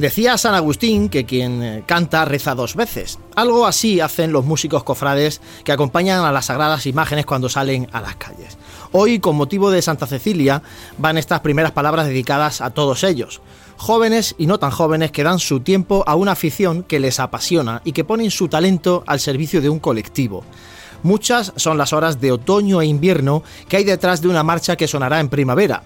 Decía San Agustín que quien eh, canta reza dos veces. Algo así hacen los músicos cofrades que acompañan a las sagradas imágenes cuando salen a las calles. Hoy, con motivo de Santa Cecilia, van estas primeras palabras dedicadas a todos ellos. Jóvenes y no tan jóvenes que dan su tiempo a una afición que les apasiona y que ponen su talento al servicio de un colectivo. Muchas son las horas de otoño e invierno que hay detrás de una marcha que sonará en primavera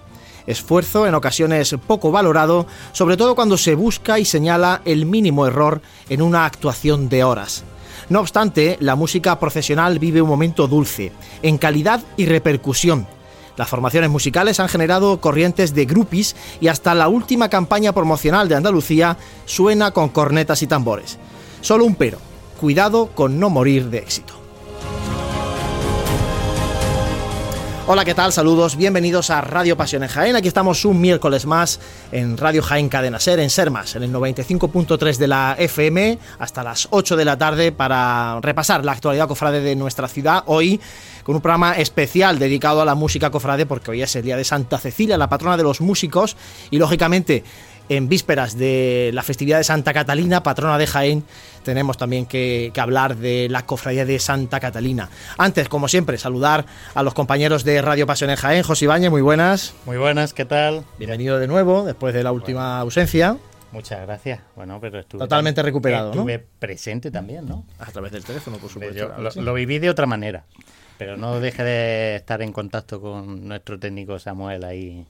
esfuerzo en ocasiones poco valorado, sobre todo cuando se busca y señala el mínimo error en una actuación de horas. No obstante, la música profesional vive un momento dulce, en calidad y repercusión. Las formaciones musicales han generado corrientes de grupis y hasta la última campaña promocional de Andalucía suena con cornetas y tambores. Solo un pero, cuidado con no morir de éxito. Hola, ¿qué tal? Saludos, bienvenidos a Radio Pasión en Jaén. Aquí estamos un miércoles más en Radio Jaén Cadena Ser, en Sermas, en el 95.3 de la FM, hasta las 8 de la tarde para repasar la actualidad cofrade de nuestra ciudad. Hoy con un programa especial dedicado a la música cofrade, porque hoy es el día de Santa Cecilia, la patrona de los músicos, y lógicamente en vísperas de la festividad de Santa Catalina, patrona de Jaén, tenemos también que, hablar de la cofradía de Santa Catalina. Antes, como siempre, saludar a los compañeros de Radio Pasión en Jaén. José Ibañez, muy buenas. Muy buenas, ¿qué tal? Bienvenido de nuevo, después de la última ausencia. Muchas gracias. Bueno, pero estuve totalmente recuperado, estuve presente también, ¿no? A través del teléfono, por supuesto. lo, viví de otra manera, pero no deje de estar en contacto con nuestro técnico Samuel ahí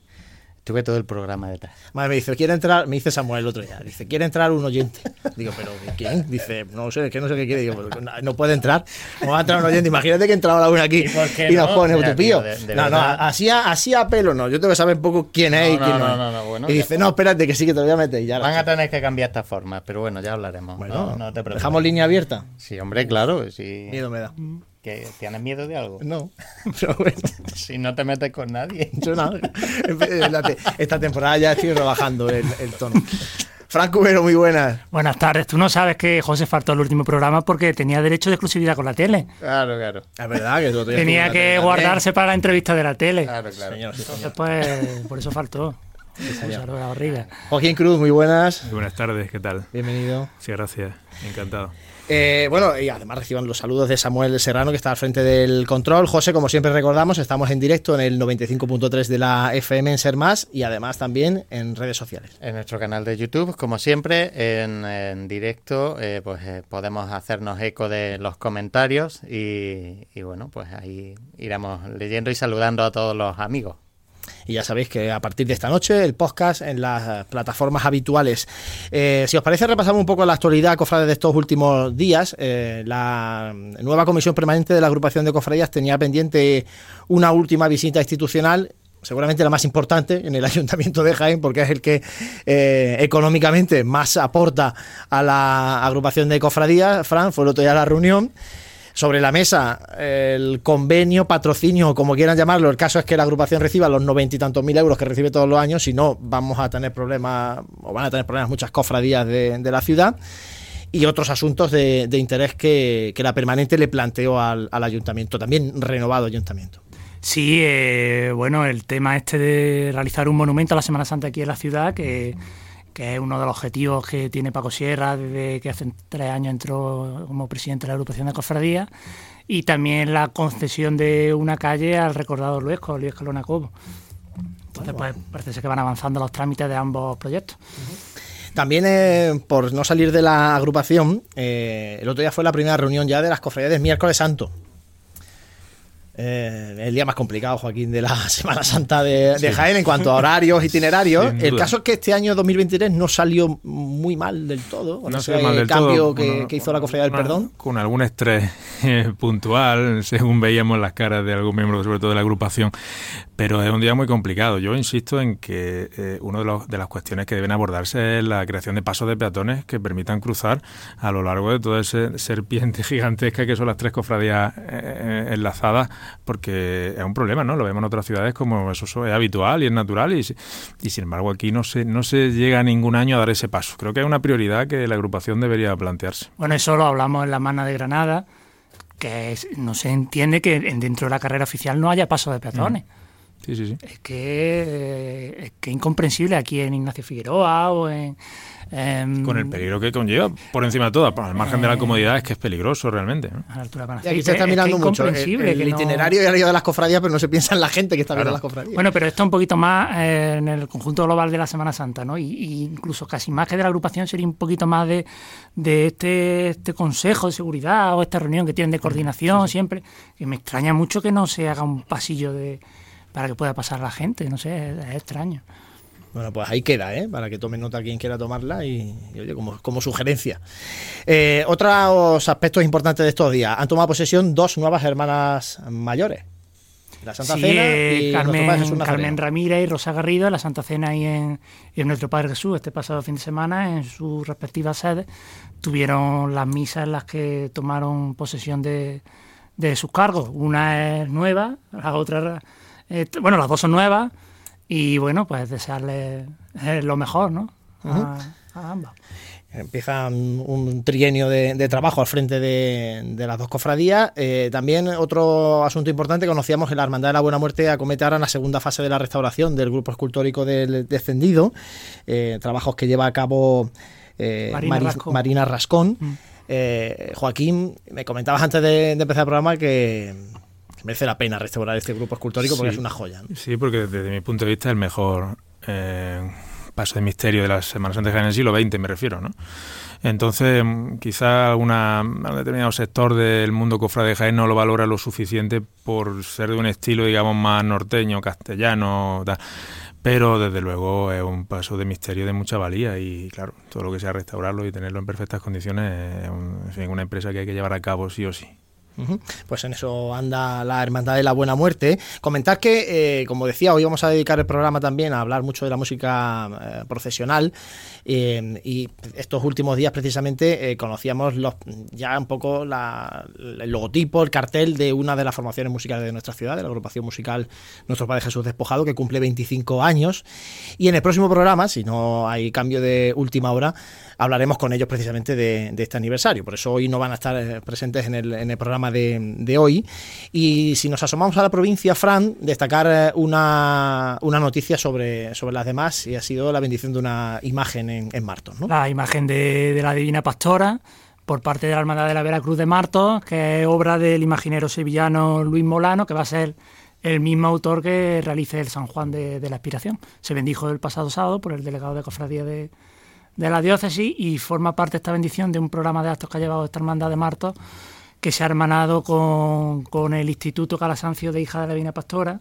Tuve todo el programa detrás. Madre, me dice, quiere entrar, me dice Samuel el otro día, dice, quiere entrar un oyente. Digo, pero ¿quién? Dice, no sé, es que no sé qué quiere. Digo, no, puede entrar. No va a entrar un oyente. Imagínate que entraba la una aquí y, nos pone utopío. No, no, así a, así a pelo no. Yo tengo que saber un poco quién es y quién no, no. no, bueno, y dice, no, espérate, que sí que te lo voy a meter. Ya Van a tener que cambiar esta forma, pero bueno, ya hablaremos. Bueno, no, te preocupes. ¿Dejamos línea abierta? Sí, hombre, claro. Sí. Miedo me da. ¿Que ¿Tienes miedo de algo? No, pero bueno. si no te metes con nadie. Yo nada. Esta temporada ya estoy rebajando el, tono. Franco Cubero, muy buenas. Buenas tardes. Tú no sabes que José faltó el último programa porque tenía derecho de exclusividad con la tele. Claro, claro. Es verdad que tú Tenía que guardarse para la entrevista de la tele. Claro, claro. Entonces, pues, por eso faltó. la barriga. Joaquín Cruz, muy buenas. Muy buenas tardes, ¿qué tal? Bienvenido. Sí, gracias. Encantado. Eh, bueno, y además reciban los saludos de Samuel Serrano, que está al frente del control. José, como siempre recordamos, estamos en directo en el 95.3 de la FM en Ser Más y además también en redes sociales. En nuestro canal de YouTube, como siempre, en, directo, eh, pues eh, podemos hacernos eco de los comentarios y, y bueno, pues ahí iremos leyendo y saludando a todos los amigos. Y ya sabéis que a partir de esta noche el podcast en las plataformas habituales. Eh, si os parece, repasamos un poco la actualidad cofrade de estos últimos días. Eh, la nueva comisión permanente de la agrupación de cofradías tenía pendiente una última visita institucional seguramente la más importante en el Ayuntamiento de Jaén, porque es el que eh, económicamente más aporta a la agrupación de cofradías. Fran, fue el otro día la reunión sobre la mesa el convenio, patrocinio, como quieran llamarlo. El caso es que la agrupación reciba los noventa y tantos mil euros que recibe todos los años, si no, vamos a tener problemas, o van a tener problemas muchas cofradías de, la ciudad y otros asuntos de, interés que, la permanente le planteó al, ayuntamiento, también renovado ayuntamiento. Sí, eh, bueno, el tema este de realizar un monumento a la Semana Santa aquí en la ciudad, que que es uno de los objetivos que tiene Paco Sierra desde que hace tres años entró como presidente de la agrupación de cofradías, y también la concesión de una calle al recordado Luesco, Luis Calona Cobo. Entonces, pues parece que van avanzando los trámites de ambos proyectos. También, eh, por no salir de la agrupación, eh, el otro día fue la primera reunión ya de las cofradías del miércoles santo. Eh, el día más complicado, Joaquín, de la Semana Santa de, Jaén en cuanto a horarios, itinerarios. el caso es que este año 2023 no salió muy mal del todo. No mal el cambio que, hizo la Cofradía del Perdón. Con algún estrés eh, puntual, según veíamos las caras de algún miembro, sobre todo de la agrupación. Pero es un día muy complicado. Yo insisto en que eh, una de, de, las cuestiones que deben abordarse es la creación de pasos de peatones que permitan cruzar a lo largo de toda esa serpiente gigantesca que son las tres cofradías enlazadas porque es un problema, ¿no? Lo vemos en otras ciudades como eso es habitual y es natural y, y sin embargo aquí no se, no se llega ningún año a dar ese paso. Creo que es una prioridad que la agrupación debería plantearse. Bueno, eso lo hablamos en la Mana de Granada, que no se entiende que dentro de la carrera oficial no haya paso de peatones. Mm. Sí, sí, sí. Es que es que incomprensible aquí en Ignacio Figueroa o en Em, Con el peligro que conlleva, por encima de todo, al margen de la Eh, comodidad, es que es peligroso realmente. ¿no? a la altura Panacea. aquí se está es mirando que mucho el, incomprensible el que no- itinerario y el de las cofradías, pero no se piensa en la gente que está viendo Claro. las cofradías. Bueno, pero esto un poquito más eh, en el conjunto global de la Semana Santa, ¿no? Y, y incluso casi más que de la agrupación sería un poquito más de, de este, este consejo de seguridad o esta reunión que tienen de coordinación siempre, que me extraña mucho que no se haga un pasillo de para que pueda pasar la gente, no sé, es, es extraño. Bueno, pues ahí queda, ¿eh? Para que tome nota quien quiera tomarla y, y, oye, como, como sugerencia. Eh, otros aspectos importantes de estos días. Han tomado posesión dos nuevas hermanas mayores. La Santa Sí, Cena y Carmen, Jesús. Carmen Ramírez y Rosa Garrido la Santa Cena y en, y en Nuestro Padre Jesús este pasado fin de semana en sus respectivas sedes tuvieron las misas en las que tomaron posesión de, de sus cargos. Una es nueva, la otra, eh, bueno, las dos son nuevas y bueno, pues desearles eh, lo mejor, ¿no? A, a ambas. Empieza un, trienio de, de trabajo al frente de, de las dos cofradías. Eh, también otro asunto importante, conocíamos que la Hermandad de la Buena Muerte acomete ahora en la segunda fase de la restauración del grupo escultórico del descendido, eh, trabajos que lleva a cabo eh, Marina Mari- Rascón. Marina Rascón. Mm. Joaquín, me comentabas antes de, de empezar el programa que merece la pena restaurar este grupo escultórico porque Sí. es una joya. ¿no? Sí, porque desde mi punto de vista es el mejor eh, paso de misterio de la Semana Santa de Jaén en el siglo XX, me refiero, ¿no? Entonces, quizá alguna, un determinado sector del mundo cofrade de Jaén no lo valora lo suficiente por ser de un estilo, digamos, más norteño, castellano, tal. Pero desde luego es un paso de misterio de mucha valía y claro, todo lo que sea restaurarlo y tenerlo en perfectas condiciones es un- en fin, una empresa que hay que llevar a cabo sí o sí. Pues en eso anda la Hermandad de la Buena Muerte. Comentar que, eh, como decía, hoy vamos a dedicar el programa también a hablar mucho de la música eh, profesional eh, y estos últimos días precisamente conocíamos los, ya un poco el logotipo, el cartel de una de las formaciones musicales de nuestra ciudad, de la agrupación musical Nuestro Padre Jesús Despojado, que cumple 25 años. Y en el próximo programa, si no hay cambio de última hora, hablaremos con ellos precisamente de, de este aniversario. Por eso hoy no van a estar presentes en el, en el programa de, hoy. Y si nos asomamos a la provincia, Fran, destacar eh, una, una noticia sobre, sobre las demás y ha sido la bendición de una imagen en, en Martos. La imagen de, de la Divina Pastora por parte de la Hermandad de la Veracruz de Martos, que es obra del imaginero sevillano Luis Molano, que va a ser el mismo autor que realice el San Juan de, de la Expiración. Se bendijo el pasado sábado por el delegado de cofradía de, de la diócesis y forma parte esta bendición de un programa de actos que ha llevado esta hermandad de Martos, que se ha hermanado con, con el Instituto Calasancio de Hija de la Divina Pastora,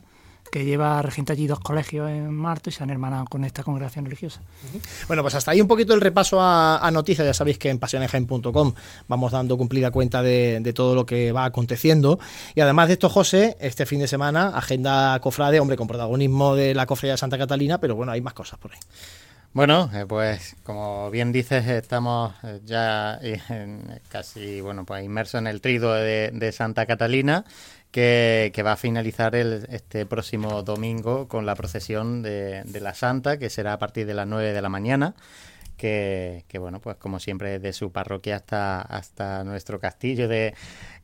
que lleva regente allí dos colegios en Martos y se han hermanado con esta congregación religiosa. Bueno, pues hasta ahí un poquito el repaso a, a noticias. Ya sabéis que en pasionesjaen.com vamos dando cumplida cuenta de, de todo lo que va aconteciendo. Y además de esto, José, este fin de semana, agenda cofrade, hombre, con protagonismo de la cofradía de Santa Catalina, pero bueno, hay más cosas por ahí. Bueno, eh, pues como bien dices, estamos eh, ya eh, casi bueno pues inmersos en el trido de, Santa Catalina, que, va a finalizar el, este próximo domingo con la procesión de, la Santa, que será a partir de las 9 de la mañana. Que, bueno, pues como siempre, de su parroquia hasta, hasta nuestro castillo de,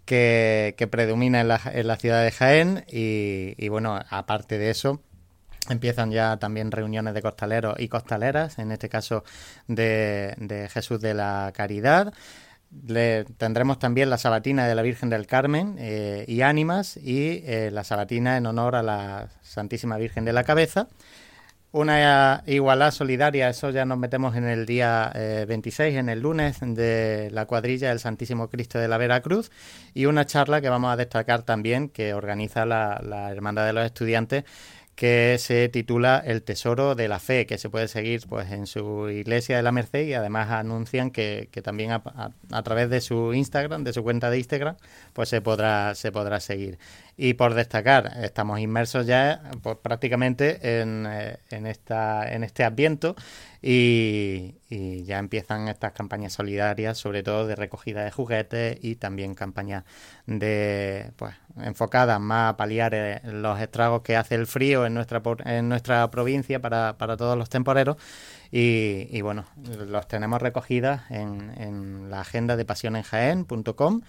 que, predomina en la, en la ciudad de Jaén. Y bueno, aparte de eso, Empiezan ya también reuniones de costaleros y costaleras, en este caso de, Jesús de la Caridad. Le, tendremos también la sabatina de la Virgen del Carmen eh, y ánimas y eh, la sabatina en honor a la Santísima Virgen de la Cabeza. Una igualdad solidaria, eso ya nos metemos en el día eh, 26, en el lunes, de la cuadrilla del Santísimo Cristo de la Veracruz. Y una charla que vamos a destacar también, que organiza la, la Hermandad de los Estudiantes, que se titula El Tesoro de la Fe, que se puede seguir pues en su iglesia de la Merced y además anuncian que, que también a, a, través de su Instagram, de su cuenta de Instagram, pues se podrá, se podrá seguir. Y por destacar, estamos inmersos ya pues, prácticamente en, eh, en, esta, en este adviento y, ya empiezan estas campañas solidarias, sobre todo de recogida de juguetes y también campañas de pues enfocadas más a paliar eh, los estragos que hace el frío en nuestra provincia para, para todos los temporeros. Y, bueno, los tenemos recogidas en, en la agenda de pasionenjaen.com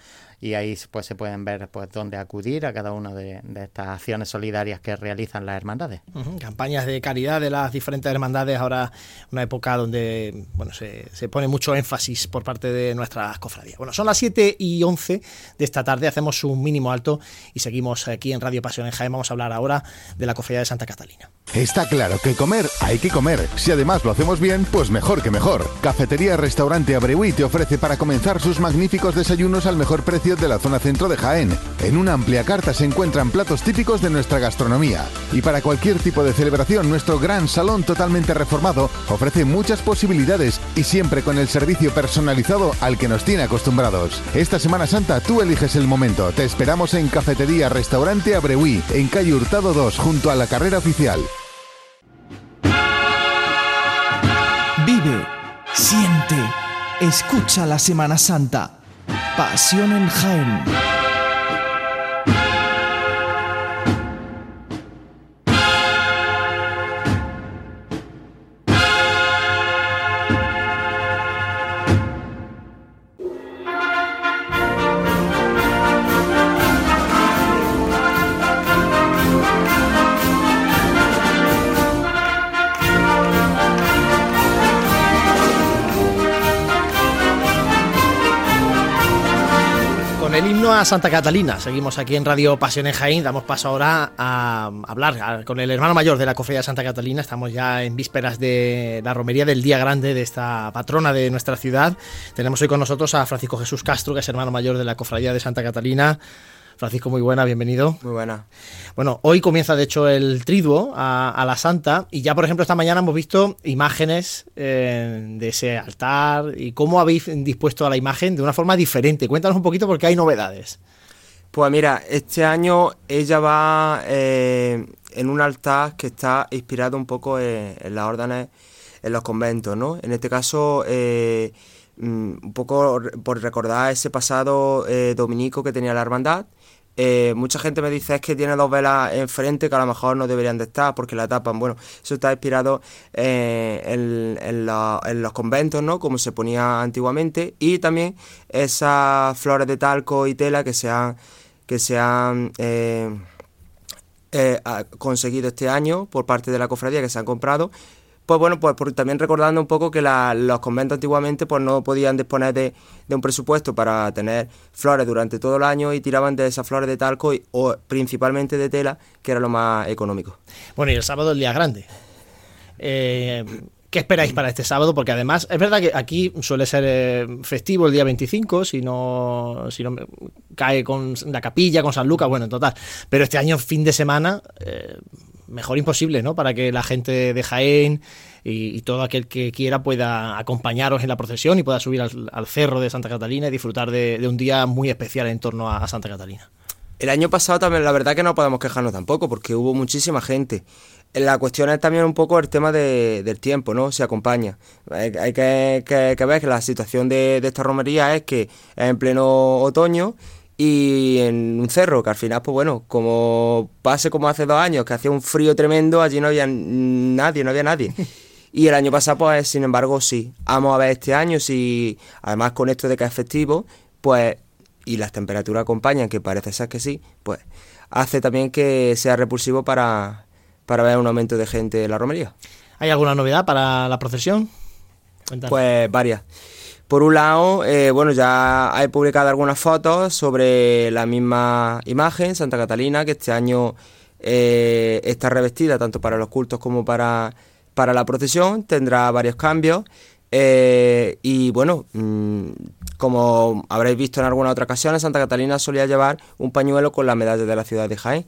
y ahí pues se pueden ver pues dónde acudir a cada una de, estas acciones solidarias que realizan las hermandades. Campañas de caridad de las diferentes hermandades, ahora una época donde bueno se, se, pone mucho énfasis por parte de nuestras cofradías. Bueno, son las 7 y 11 de esta tarde, hacemos un mínimo alto y seguimos aquí en Radio Pasión en Jaén. Vamos a hablar ahora de la cofradía de Santa Catalina. Está claro que comer hay que comer. Si además lo hacemos bien, pues mejor que mejor. Cafetería Restaurante Abreuí te ofrece para comenzar sus magníficos desayunos al mejor precio de la zona centro de Jaén. En una amplia carta se encuentran platos típicos de nuestra gastronomía. Y para cualquier tipo de celebración, nuestro gran salón totalmente reformado ofrece muchas posibilidades y siempre con el servicio personalizado al que nos tiene acostumbrados. Esta Semana Santa tú eliges el momento. Te esperamos en Cafetería Restaurante Abreuí, en calle Hurtado 2, junto a la carrera oficial. Vive, siente, escucha la Semana Santa. Pasión en Jaén. Santa Catalina. Seguimos aquí en Radio Pasión en Jaén. Damos paso ahora a hablar con el hermano mayor de la Cofradía Santa Catalina. Estamos ya en vísperas de la romería del día grande de esta patrona de nuestra ciudad. Tenemos hoy con nosotros a Francisco Jesús Castro, que es hermano mayor de la Cofradía de Santa Catalina. Francisco, muy buena, bienvenido. Muy buena. Bueno, hoy comienza de hecho el triduo a, la Santa y ya por ejemplo esta mañana hemos visto imágenes eh, de ese altar y cómo habéis dispuesto a la imagen de una forma diferente. Cuéntanos un poquito porque hay novedades. Pues mira, este año ella va eh, en un altar que está inspirado un poco en, las órdenes, en los conventos, ¿no? En este caso... Eh, un poco por recordar ese pasado dominico que tenía la hermandad eh, mucha gente me dice es que tiene dos velas enfrente que a lo mejor no deberían de estar porque la tapan. Bueno, eso está inspirado eh, en, los conventos, ¿no? Como se ponía antiguamente. Y también esas flores de talco y tela que se han, que se han eh, conseguido este año por parte de la cofradía que se han comprado pues bueno, pues también recordando un poco que los conventos antiguamente pues no podían disponer de, un presupuesto para tener flores durante todo el año y tiraban de esas flores de talco o principalmente de tela, que era lo más económico. Bueno, y el sábado el día grande. Eh, ¿Qué esperáis para este sábado? Porque además es verdad que aquí suele ser eh, festivo el día 25, si no, si no cae con la capilla, con San Lucas, bueno, en total. Pero este año, fin de semana, eh, mejor imposible, ¿no? Para que la gente de Jaén y, todo aquel que quiera pueda acompañaros en la procesión y pueda subir al, cerro de Santa Catalina y disfrutar de, un día muy especial en torno a, Santa Catalina. El año pasado también, la verdad que no podemos quejarnos tampoco, porque hubo muchísima gente. La cuestión es también un poco el tema del tiempo, ¿no? Se acompaña. Hay, que, ver que la situación de, de esta romería es que es en pleno otoño y en un cerro, que al final, pues bueno, como pase como hace dos años, que hacía un frío tremendo, allí no había nadie, no había nadie. Y el año pasado, pues sin embargo, sí. Vamos a ver este año si, además con esto de que es festivo, pues, y las temperaturas acompañan, que parece ser que sí, pues hace también que sea repulsivo para, para ver un aumento de gente en la romería. ¿Hay alguna novedad para la procesión? Pues varias. Por un lado, eh, bueno, ya he publicado algunas fotos sobre la misma imagen, Santa Catalina, que este año eh, está revestida tanto para los cultos como para, para la procesión, tendrá varios cambios. Eh, y bueno, mm, como habréis visto en alguna otra ocasión, Santa Catalina solía llevar un pañuelo con la medalla de la ciudad de Jaén.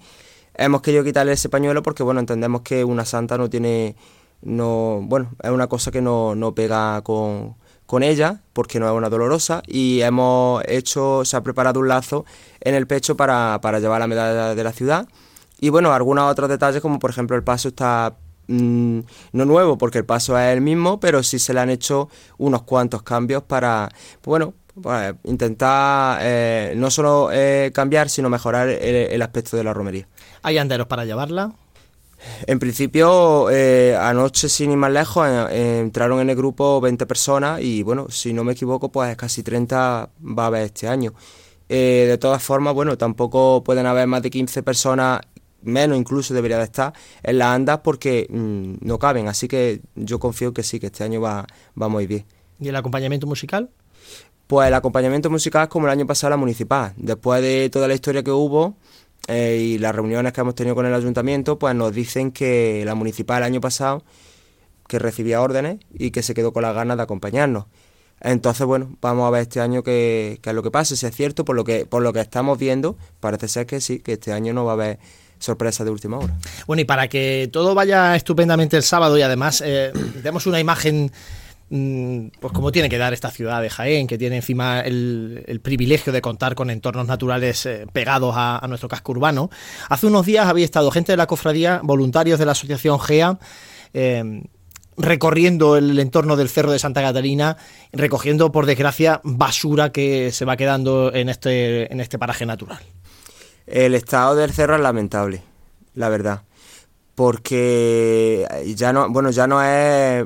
Hemos querido quitarle ese pañuelo porque bueno, entendemos que una santa no tiene, no, bueno, es una cosa que no, no pega con, con ella, porque no es una dolorosa, y hemos hecho, se ha preparado un lazo en el pecho para, para llevar la medalla de la ciudad. Y bueno, algunos otros detalles, como por ejemplo el paso está mm, no nuevo, porque el paso es el mismo, pero sí se le han hecho unos cuantos cambios para, bueno, pues, intentar eh, no solo eh, cambiar, sino mejorar el, el, aspecto de la romería. ¿Hay anderos para llevarla? En principio, eh, anoche, sin ir más lejos, eh, entraron en el grupo 20 personas y, bueno, si no me equivoco, pues casi 30 va a haber este año. Eh, de todas formas, bueno, tampoco pueden haber más de 15 personas, menos incluso debería de estar, en las andas porque mm, no caben. Así que yo confío que sí, que este año va, va muy bien. ¿Y el acompañamiento musical? Pues el acompañamiento musical es como el año pasado la municipal. Después de toda la historia que hubo eh, y las reuniones que hemos tenido con el ayuntamiento, pues nos dicen que la municipal el año pasado que recibía órdenes y que se quedó con las ganas de acompañarnos. Entonces, bueno, vamos a ver este año qué, es lo que pasa, si es cierto, por lo que, por lo que estamos viendo, parece ser que sí, que este año no va a haber sorpresa de última hora. Bueno, y para que todo vaya estupendamente el sábado y además eh, demos una imagen pues como tiene que dar esta ciudad de Jaén, que tiene encima el, privilegio de contar con entornos naturales eh, pegados a, nuestro casco urbano. Hace unos días había estado gente de la cofradía, voluntarios de la asociación GEA, em, recorriendo el entorno del Cerro de Santa Catalina, recogiendo, por desgracia, basura que se va quedando en este, en este paraje natural. El estado del cerro es lamentable, la verdad porque ya no, bueno, ya no es,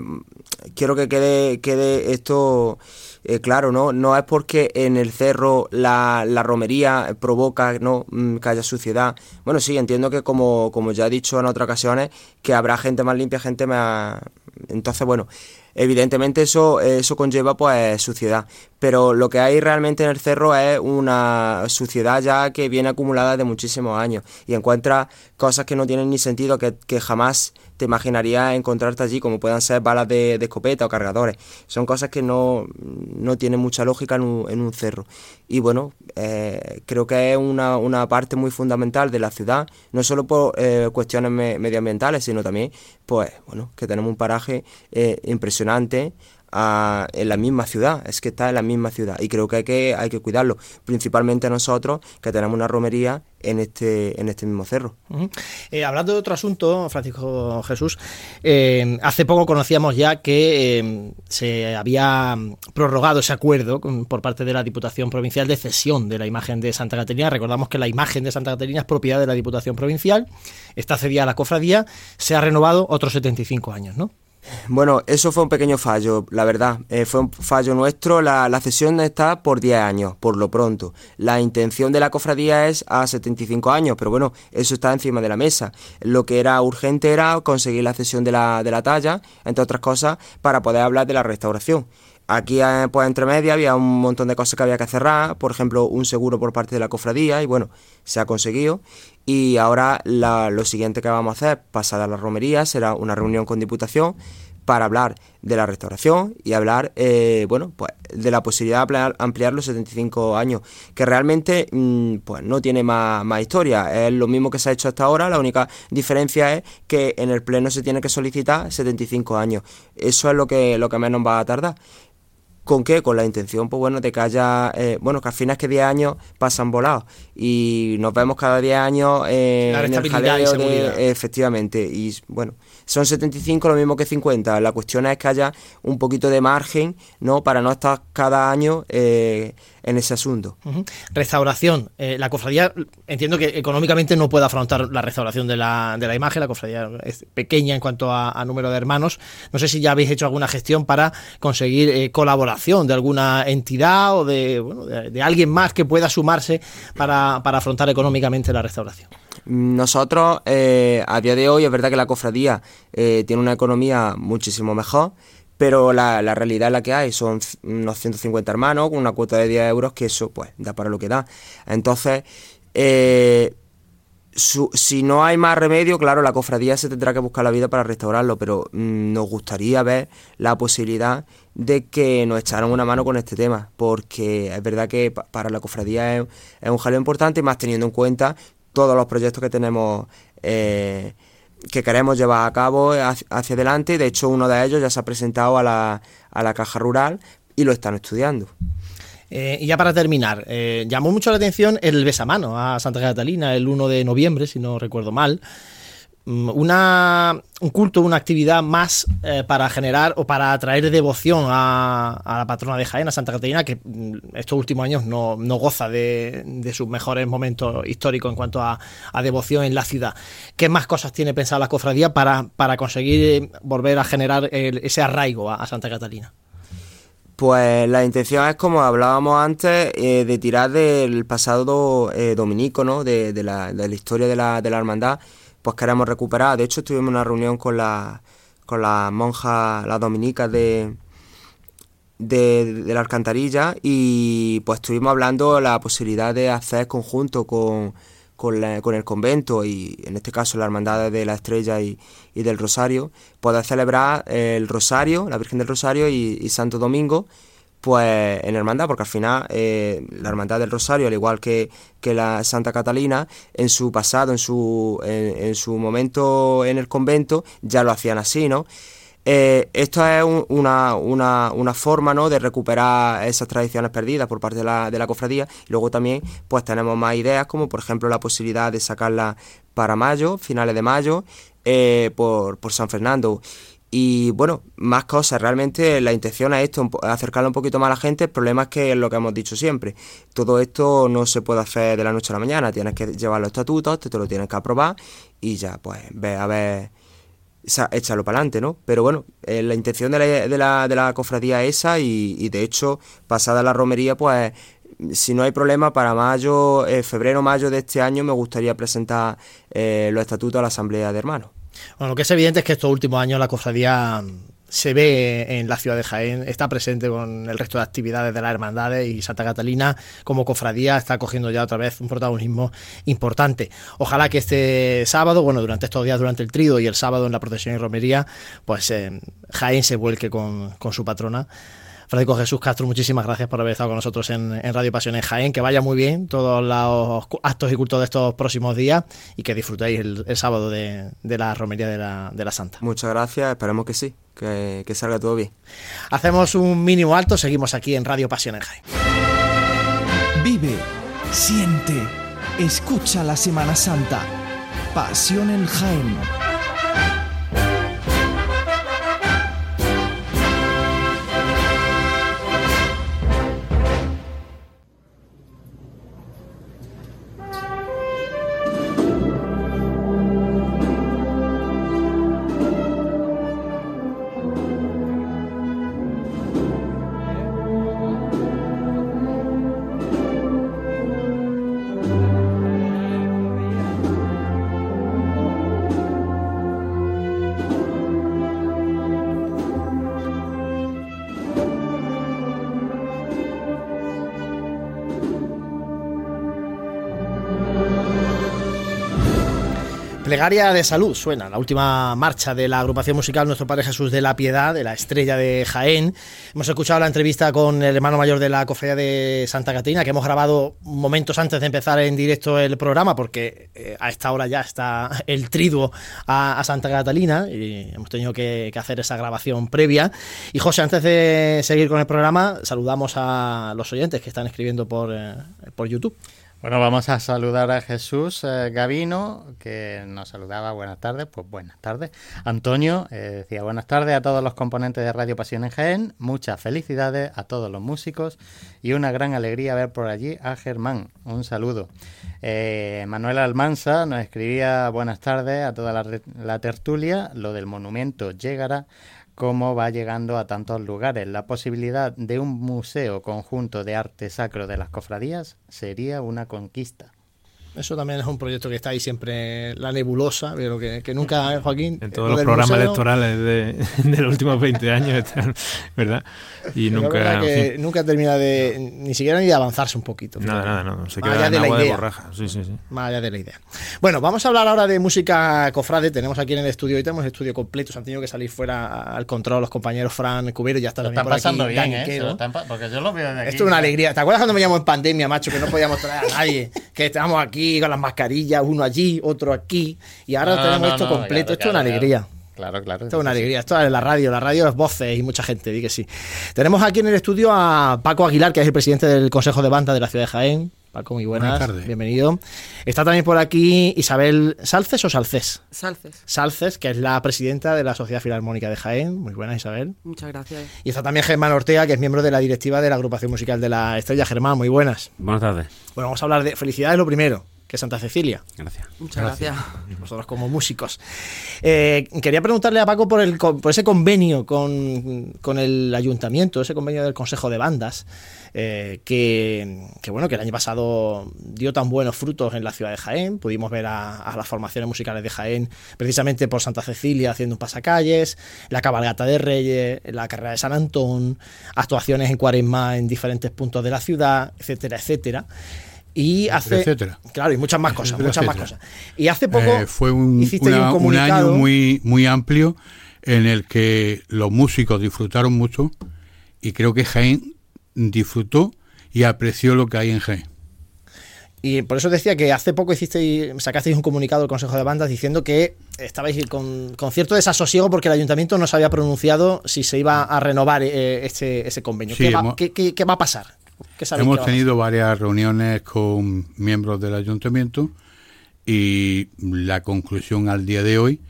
quiero que quede, quede esto eh, claro, ¿no? No es porque en el cerro la, la romería provoca ¿no? Mm, que haya suciedad. Bueno, sí, entiendo que como, como ya he dicho en otras ocasiones, que habrá gente más limpia, gente más... Entonces, bueno, evidentemente eso, eso conlleva pues suciedad. Pero lo que hay realmente en el cerro es una suciedad ya que viene acumulada de muchísimos años y encuentra cosas que no tienen ni sentido, que, que jamás te imaginarías encontrarte allí, como puedan ser balas de, escopeta o cargadores. Son cosas que no, no tienen mucha lógica en un, en un cerro. Y bueno, eh, creo que es una, una, parte muy fundamental de la ciudad, no solo por eh, cuestiones medioambientales, sino también, pues, bueno, que tenemos un paraje eh, impresionante en la misma ciudad, es que está en la misma ciudad y creo que hay que, hay que cuidarlo, principalmente nosotros que tenemos una romería en este, en este mismo cerro. Eh, hablando de otro asunto, Francisco Jesús, eh, hace poco conocíamos ya que eh, se había prorrogado ese acuerdo por parte de la Diputación Provincial de cesión de la imagen de Santa Caterina. Recordamos que la imagen de Santa Caterina es propiedad de la Diputación Provincial, está cedida a la cofradía, se ha renovado otros 75 años, ¿no? Bueno, eso fue un pequeño fallo, la verdad. Eh, fue un fallo nuestro. La, la, cesión está por 10 años, por lo pronto. La intención de la cofradía es a 75 años, pero bueno, eso está encima de la mesa. Lo que era urgente era conseguir la cesión de la, de la talla, entre otras cosas, para poder hablar de la restauración. Aquí, eh, pues entre media, había un montón de cosas que había que cerrar, por ejemplo, un seguro por parte de la cofradía, y bueno, se ha conseguido. Y ahora lo siguiente que vamos a hacer, pasada la romería, será una reunión con Diputación para hablar de la restauración y hablar, eh, bueno, pues de la posibilidad de ampliar, los 75 años, que realmente, mm, pues no tiene más, más, historia, es lo mismo que se ha hecho hasta ahora, la única diferencia es que en el pleno se tiene que solicitar 75 años, eso es lo que, lo que menos va a tardar. ¿Con qué? Con la intención, pues bueno, de que haya, eh, bueno, que al final es que 10 años pasan volados. Y nos vemos cada 10 años eh, en el jaleo de, efectivamente, y bueno, son 75 lo mismo que 50, la cuestión es que haya un poquito de margen, ¿no? Para no estar cada año eh, en ese asunto. Restauración. Eh, la cofradía, entiendo que económicamente no puede afrontar la restauración de la, de la imagen. La cofradía es pequeña en cuanto a, número de hermanos. No sé si ya habéis hecho alguna gestión para conseguir eh, colaboración de alguna entidad o de, bueno, de, alguien más que pueda sumarse para, afrontar económicamente la restauración. Nosotros, eh, a día de hoy, es verdad que la cofradía tiene una economía muchísimo mejor pero la, la, realidad es la que hay, son unos 150 hermanos con una cuota de 10 euros, que eso pues da para lo que da. Entonces, eh, si no hay más remedio, claro, la cofradía se tendrá que buscar la vida para restaurarlo, pero mm, nos gustaría ver la posibilidad de que nos echaran una mano con este tema, porque es verdad que para la cofradía es, un jaleo importante, más teniendo en cuenta todos los proyectos que tenemos. Eh, que queremos llevar a cabo hacia adelante. De hecho, uno de ellos ya se ha presentado a la, a la caja rural y lo están estudiando. Eh, y ya para terminar, eh, llamó mucho la atención el besamano a Santa Catalina el 1 de noviembre, si no recuerdo mal. Mm, una, un culto, una actividad más eh, para generar o para atraer devoción a, a, la patrona de Jaén, a Santa Catarina, que mm, estos últimos años no, no goza de, de, sus mejores momentos históricos en cuanto a, a, devoción en la ciudad. ¿Qué más cosas tiene pensada la cofradía para, para conseguir volver a generar el, ese arraigo a, Santa Catalina? Pues la intención es, como hablábamos antes, eh, de tirar del pasado eh, dominico, ¿no? De, de, la, de, la, historia de la, de la hermandad, pues queremos recuperar. De hecho, tuvimos una reunión con la, con las monjas, las dominicas de, de, de, la alcantarilla y pues estuvimos hablando la posibilidad de hacer conjunto con, con, el convento y en este caso la hermandad de la estrella y, del rosario, poder celebrar el rosario, la Virgen del Rosario y Santo Domingo, pues en hermandad, porque al final eh, la hermandad del Rosario, al igual que, que, la Santa Catalina, en su pasado, en su, en, su momento en el convento, ya lo hacían así, ¿no? Eh, esto es un, una, una, una, forma ¿no? de recuperar esas tradiciones perdidas por parte de la, de la cofradía. Y luego también pues tenemos más ideas, como por ejemplo la posibilidad de sacarla para mayo, finales de mayo, eh, por, por San Fernando. Y bueno, más cosas. Realmente la intención es esto, acercarlo un poquito más a la gente. El problema es que es lo que hemos dicho siempre. Todo esto no se puede hacer de la noche a la mañana. Tienes que llevar los estatutos, te, lo tienes que aprobar y ya, pues, ve a ver échalo para adelante, ¿no? Pero bueno, eh, la intención de la, de, la, de la cofradía es esa y, y, de hecho, pasada la romería, pues si no hay problema, para mayo, eh, febrero, mayo de este año me gustaría presentar eh, los estatutos a la Asamblea de Hermanos. Bueno, lo que es evidente es que estos últimos años la cofradía se ve en la ciudad de Jaén, está presente con el resto de actividades de las hermandades y Santa Catalina como cofradía está cogiendo ya otra vez un protagonismo importante. Ojalá que este sábado, bueno, durante estos días, durante el trido y el sábado en la procesión y romería, pues eh, Jaén se vuelque con, con su patrona. Francisco Jesús Castro, muchísimas gracias por haber estado con nosotros en, en Radio Pasión en Jaén. Que vaya muy bien todos los actos y cultos de estos próximos días y que disfrutéis el, el sábado de, de, la romería de la, de la Santa. Muchas gracias, esperemos que sí, que, que salga todo bien. Hacemos un mínimo alto, seguimos aquí en Radio Pasión en Jaén. Vive, siente, escucha la Semana Santa. Pasión en Jaén. Plegaria de Salud suena, la última marcha de la agrupación musical Nuestro Padre Jesús de la Piedad, de la estrella de Jaén. Hemos escuchado la entrevista con el hermano mayor de la cofradía de Santa Catarina, que hemos grabado momentos antes de empezar en directo el programa, porque eh, a esta hora ya está el triduo a, a Santa Catalina y hemos tenido que, que, hacer esa grabación previa. Y José, antes de seguir con el programa, saludamos a los oyentes que están escribiendo por, eh, por YouTube. Bueno, vamos a saludar a Jesús eh, Gavino, que nos saludaba. Buenas tardes, pues buenas tardes. Antonio eh, decía buenas tardes a todos los componentes de Radio Pasión en Jaén. Muchas felicidades a todos los músicos y una gran alegría ver por allí a Germán. Un saludo. Eh, Manuel Almanza nos escribía buenas tardes a toda la, la tertulia. Lo del monumento llegará cómo va llegando a tantos lugares. La posibilidad de un museo conjunto de arte sacro de las cofradías sería una conquista. Eso también es un proyecto que está ahí siempre, la nebulosa, pero que, que nunca, Joaquín. En todos los programas museo, electorales de, de, los últimos 20 años, ¿verdad? Y nunca. Que nunca termina de. ni siquiera ni de avanzarse un poquito. Nada, nada, no. Se queda de la idea. De borraja. Sí, sí, sí. Más allá de la idea. Bueno, vamos a hablar ahora de música cofrade. Tenemos aquí en el estudio, hoy tenemos el estudio completo. Se han tenido que salir fuera al control los compañeros Fran Cubero, ya está lo también están pasando aquí, bien, ¿eh? Están porque yo lo veo de aquí. Esto es una alegría. ¿Te acuerdas cuando me llamó en pandemia, macho, que no podíamos traer a nadie? que estábamos aquí con las mascarillas, uno allí, otro aquí. Y ahora no, tenemos no, esto no, completo. Claro, esto es una alegría. Claro, claro. Esto es una alegría. Esto es la radio. La radio es voces y mucha gente, di que sí. Tenemos aquí en el estudio a Paco Aguilar, que es el presidente del Consejo de Banda de la ciudad de Jaén. Paco, muy buenas. buenas Bienvenido. Está también por aquí Isabel Salces o Salces. Salces. Salces, que es la presidenta de la Sociedad Filarmónica de Jaén. Muy buenas, Isabel. Muchas gracias. Y está también Germán Ortega, que es miembro de la directiva de la agrupación musical de la Estrella. Germán, muy buenas. Buenas tardes. Bueno, vamos a hablar de felicidades lo primero que Santa Cecilia. Gracias. Muchas gracias. Vosotros como músicos. Eh, quería preguntarle a Paco por, el, por ese convenio con, con, el ayuntamiento, ese convenio del Consejo de Bandas, eh, que, bueno, que el año pasado dio tan buenos frutos en la ciudad de Jaén. Pudimos ver a, las formaciones musicales de Jaén, precisamente por Santa Cecilia, haciendo un pasacalles, la cabalgata de Reyes, la carrera de San Antón, actuaciones en Cuaresma en diferentes puntos de la ciudad, etcétera, etcétera. Y hace. Claro, y muchas más cosas, muchas más cosas. Y hace poco. Eh, fue un, un, año muy, muy amplio en el que los músicos disfrutaron mucho y creo que Jaén disfrutó y apreció lo que hay en Jaén. Y por eso decía que hace poco hicisteis, sacasteis un comunicado del Consejo de Bandas diciendo que estabais con, cierto desasosiego porque el ayuntamiento no se había pronunciado si se iba a renovar eh, ese convenio. ¿Qué, va, qué, va, a pasar? Hemos tenido varias reuniones con miembros del ayuntamiento y la conclusión al día de hoy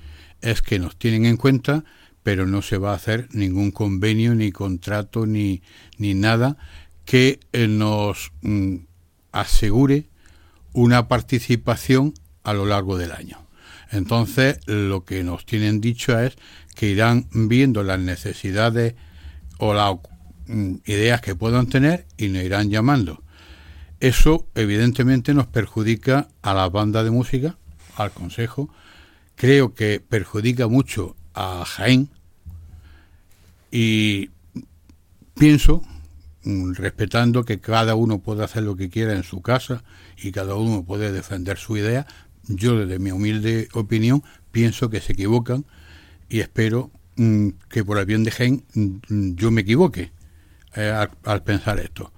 es que nos tienen en cuenta, pero no se va a hacer ningún convenio, ni contrato, ni, ni nada que eh, nos mm, asegure una participación a lo largo del año. Entonces, lo que nos tienen dicho es que irán viendo las necesidades o la ideas que puedan tener y nos irán llamando. Eso evidentemente nos perjudica a la banda de música, al consejo, creo que perjudica mucho a Jaén. Y pienso, mm, respetando que cada uno puede hacer lo que quiera en su casa y cada uno puede defender su idea, yo desde mi humilde opinión pienso que se equivocan y espero mm, que por el bien de Jaén yo me equivoque eh, al, pensar esto.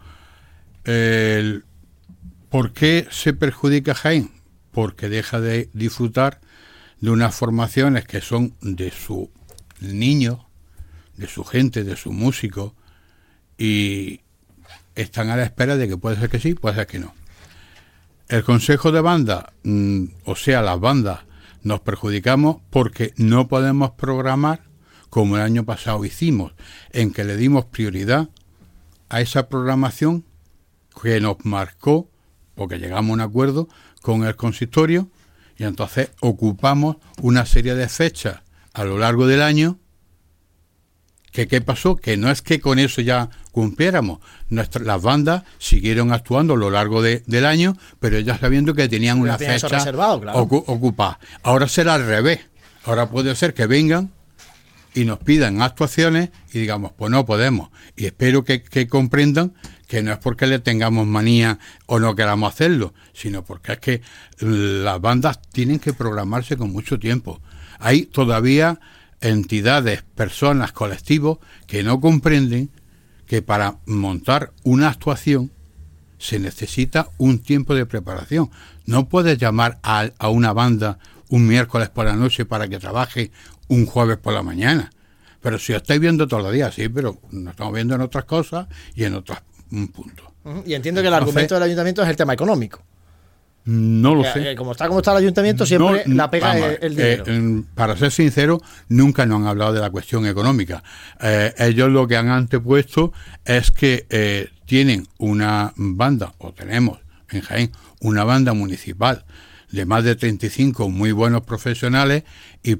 ¿Por qué se perjudica Jaén? Porque deja de disfrutar de unas formaciones que son de su niño, de su gente, de su músico, y están a la espera de que puede ser que sí, puede ser que no. El consejo de banda, mm, o sea, las bandas, nos perjudicamos porque no podemos programar como el año pasado hicimos, en que le dimos prioridad a esa programación que nos marcó, porque llegamos a un acuerdo con el consistorio, y entonces ocupamos una serie de fechas a lo largo del año. Que, ¿Qué pasó? Que no es que con eso ya cumpliéramos. Nuestras, las bandas siguieron actuando a lo largo del año, pero ya sabiendo que tenían una fecha ocupada. Ahora será al revés. Ahora puede ser que vengan y nos pidan actuaciones y digamos, pues no podemos. Y espero que, comprendan que no es porque le tengamos manía o no queramos hacerlo, sino porque es que las bandas tienen que programarse con mucho tiempo. Hay todavía entidades, personas, colectivos que no comprenden que para montar una actuación se necesita un tiempo de preparación. No puedes llamar a, a una banda un miércoles por la noche para que trabaje un jueves por la mañana. Pero si estáis viendo todos los días, sí, pero nos estamos viendo en otras cosas y en otros puntos. Y entiendo que el argumento del ayuntamiento es el tema económico. No lo sé. Eh, como está como está el ayuntamiento, siempre la pega el, dinero. Eh, para ser sincero, nunca nos han hablado de la cuestión económica. Eh, ellos lo que han antepuesto es que tienen una banda, o tenemos en Jaén, una banda municipal de más de 35 muy buenos profesionales y,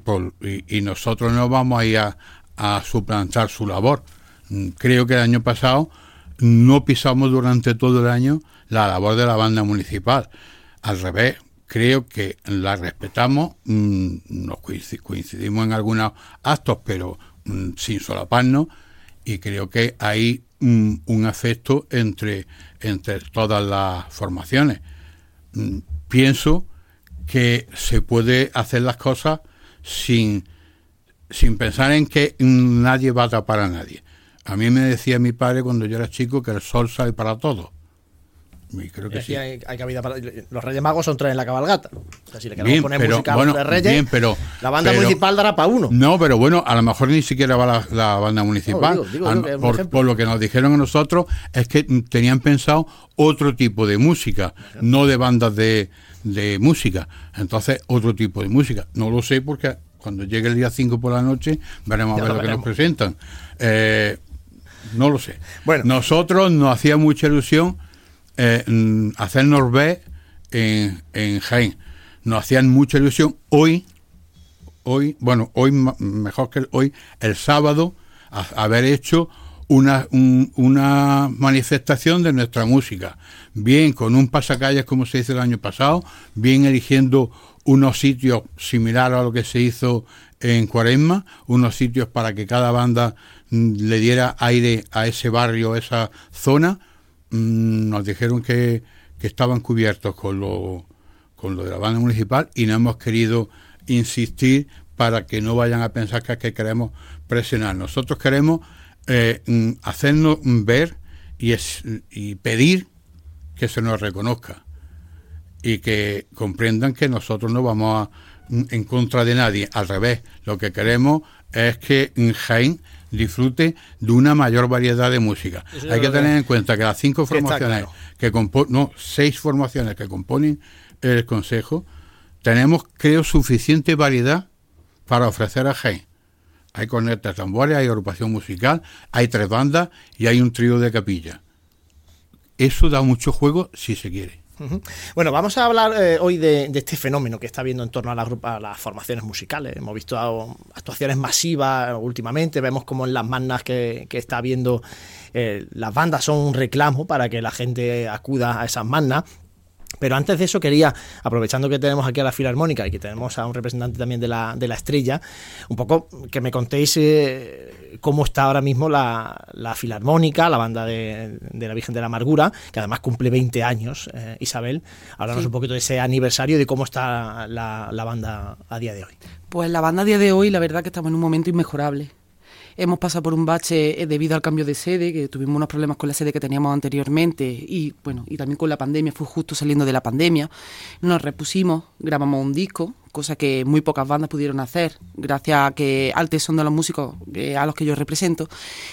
nosotros no vamos a ir a, suplantar su labor. Mm, creo que el año pasado no pisamos durante todo el año la labor de la banda municipal. Al revés, creo que la respetamos, mm, nos coincidimos en algunos actos, pero mm, sin solaparnos, y creo que hay un afecto entre, entre todas las formaciones. Pienso que se puede hacer las cosas sin, sin pensar en que nadie va a tapar a nadie. A mí me decía mi padre cuando yo era chico que el sol sale para todos. Y creo que sí. hay, hay cabida para- Los Reyes Magos son tres en la cabalgata. O sea, si le queremos Bien, poner pero, música a bueno, los tres Reyes, bien, pero- la banda pero- municipal dará para uno. No, pero bueno, a lo mejor ni siquiera va la, la banda municipal. No, digo, digo Ah, por, lo que nos dijeron a nosotros es que tenían pensado otro tipo de música, no de bandas de, de música. Entonces, otro tipo de música. No lo sé porque cuando llegue el día 5 por la noche veremos Ya a ver lo lo que nos presentan. Eh, no lo sé. Bueno. Nosotros nos hacía mucha ilusión eh, mm, hacernos ver en, en Jaén. Nos hacían mucha ilusión. Hoy, hoy, bueno, hoy mejor que hoy, el sábado, a- haber hecho una, un- una manifestación de nuestra música. Bien con un pasacalles como se hizo el año pasado, bien eligiendo unos sitios similares a lo que se hizo en Cuaresma, unos sitios para que cada banda mm, le diera aire a ese barrio, a esa zona. Mm, nos dijeron que, que estaban cubiertos con lo, con lo de la banda municipal y no hemos querido insistir para que no vayan a pensar que, que queremos presionar. Nosotros queremos eh, mm, hacernos ver y, es, y pedir que se nos reconozca y que comprendan que nosotros no vamos a, en contra de nadie. Al revés, lo que queremos es que Jaén disfrute de una mayor variedad de música. Eso Hay que tener en cuenta que las cinco formaciones claro. que componen, no, seis formaciones que componen el Consejo, tenemos, creo, suficiente variedad para ofrecer a Jaén. Hay cornetas, tambores, hay agrupación musical, hay tres bandas y hay un trío de capilla. Eso da mucho juego si se quiere. Bueno, vamos a hablar eh, hoy de, este fenómeno que está habiendo en torno a, la las formaciones musicales. Hemos visto actuaciones masivas últimamente, vemos como en las mannas que, está habiendo eh, las bandas son un reclamo para que la gente acuda a esas mannas. Pero antes de eso quería, aprovechando que tenemos aquí a la Filarmónica y que tenemos a un representante también de la, de la estrella, un poco que me contéis eh, cómo está ahora mismo la, la Filarmónica, la banda de, de la Virgen de la Amargura, que además cumple 20 años, eh, Isabel. Háblanos Sí. un poquito de ese aniversario y de cómo está la, la banda a día de hoy. Pues la banda a día de hoy, la verdad que estamos en un momento inmejorable. Hemos pasado por un bache eh, debido al cambio de sede, que tuvimos unos problemas con la sede que teníamos anteriormente y bueno, y también con la pandemia, fue justo saliendo de la pandemia. Nos repusimos, grabamos un disco, cosa que muy pocas bandas pudieron hacer, gracias a que al tesón de los músicos eh, a los que yo represento.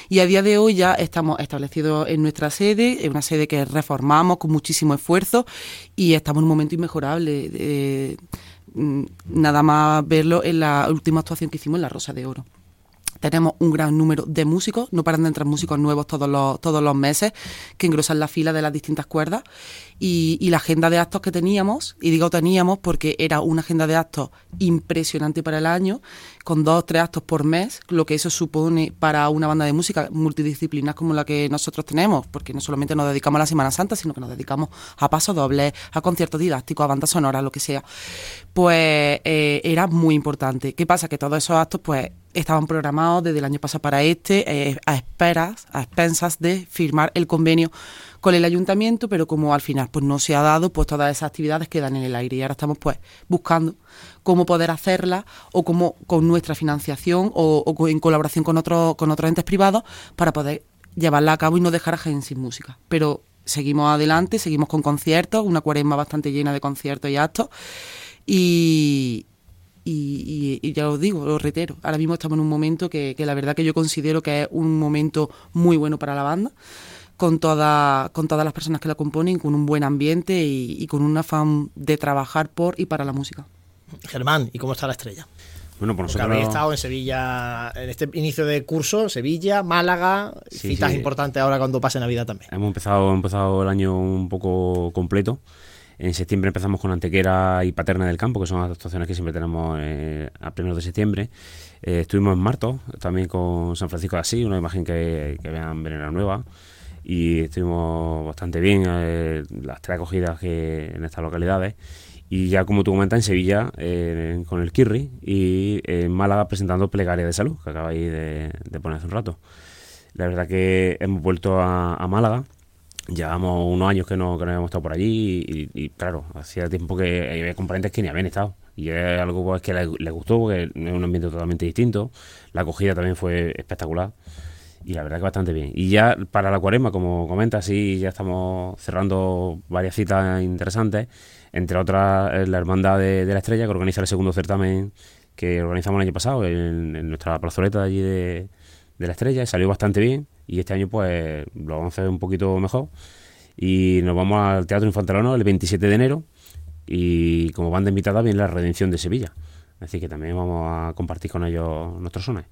Y a día de hoy ya estamos establecidos en nuestra sede, es una sede que reformamos con muchísimo esfuerzo y estamos en un momento inmejorable. eh, mm, nada más verlo en la última actuación que hicimos en la Rosa de Oro. Tenemos un gran número de músicos, no paran de entrar músicos nuevos todos los, todos los meses que engrosan la fila de las distintas cuerdas y, la agenda de actos que teníamos, y digo teníamos porque era una agenda de actos impresionante para el año, con dos o tres actos por mes, lo que eso supone para una banda de música multidisciplinar como la que nosotros tenemos, porque no solamente nos dedicamos a la Semana Santa, sino que nos dedicamos a pasos dobles, a conciertos didácticos, a bandas sonoras, lo que sea, pues eh, era muy importante. ¿Qué pasa? Que todos esos actos, pues estaban programados desde el año pasado para este, eh, a esperas, a expensas de firmar el convenio con el ayuntamiento, pero como al final pues no se ha dado, pues todas esas actividades quedan en el aire y ahora estamos pues buscando cómo poder hacerlas o cómo con nuestra financiación o, en colaboración con otros con otros entes privados para poder llevarla a cabo y no dejar a Jaén sin música. Pero seguimos adelante, seguimos con conciertos, una cuaresma bastante llena de conciertos y actos y, y, y- y ya os digo, lo reitero, ahora mismo estamos en un momento que, que la verdad que yo considero que es un momento muy bueno para la banda, con, toda, con todas las personas que la componen, con un buen ambiente y, y con un afán de trabajar por y para la música. Germán, ¿y cómo está la estrella? Bueno, por nosotros... habéis estado en Sevilla en este inicio de curso, Sevilla, Málaga, Sí, citas sí. importantes ahora cuando pase Navidad también. Hemos empezado, hemos empezado el año un poco completo. En septiembre empezamos con Antequera y Paterna del Campo, que son las actuaciones que siempre tenemos eh, a primeros de septiembre. Eh, estuvimos en Marto, también con San Francisco de Asís, una imagen que, vean Venera Nueva. Y estuvimos bastante bien, eh, las tres acogidas que en estas localidades. Y ya como tú comentas, en Sevilla con el Kirri y en Málaga presentando Plegaria de Salud, que acabáis de, poner hace un rato. La verdad que hemos vuelto a Málaga. Llevamos unos años que no, que no habíamos estado por allí y, claro, hacía tiempo que había componentes que ni habían estado. Y es algo pues, que les, les gustó porque es un ambiente totalmente distinto. La acogida también fue espectacular. y la verdad que bastante bien. Y ya para la cuaresma, como comenta, sí, ya estamos cerrando varias citas interesantes, entre otras eh, la Hermandad de, la Estrella, que organiza el segundo certamen que organizamos el año pasado en, nuestra plazoleta de allí de, la Estrella, salió bastante bien, y este año pues lo vamos a hacer un poquito mejor. Y nos vamos al Teatro Infantelono el 27 de enero, y como banda invitada viene la Redención de Sevilla. Así que también vamos a compartir con ellos nuestros sones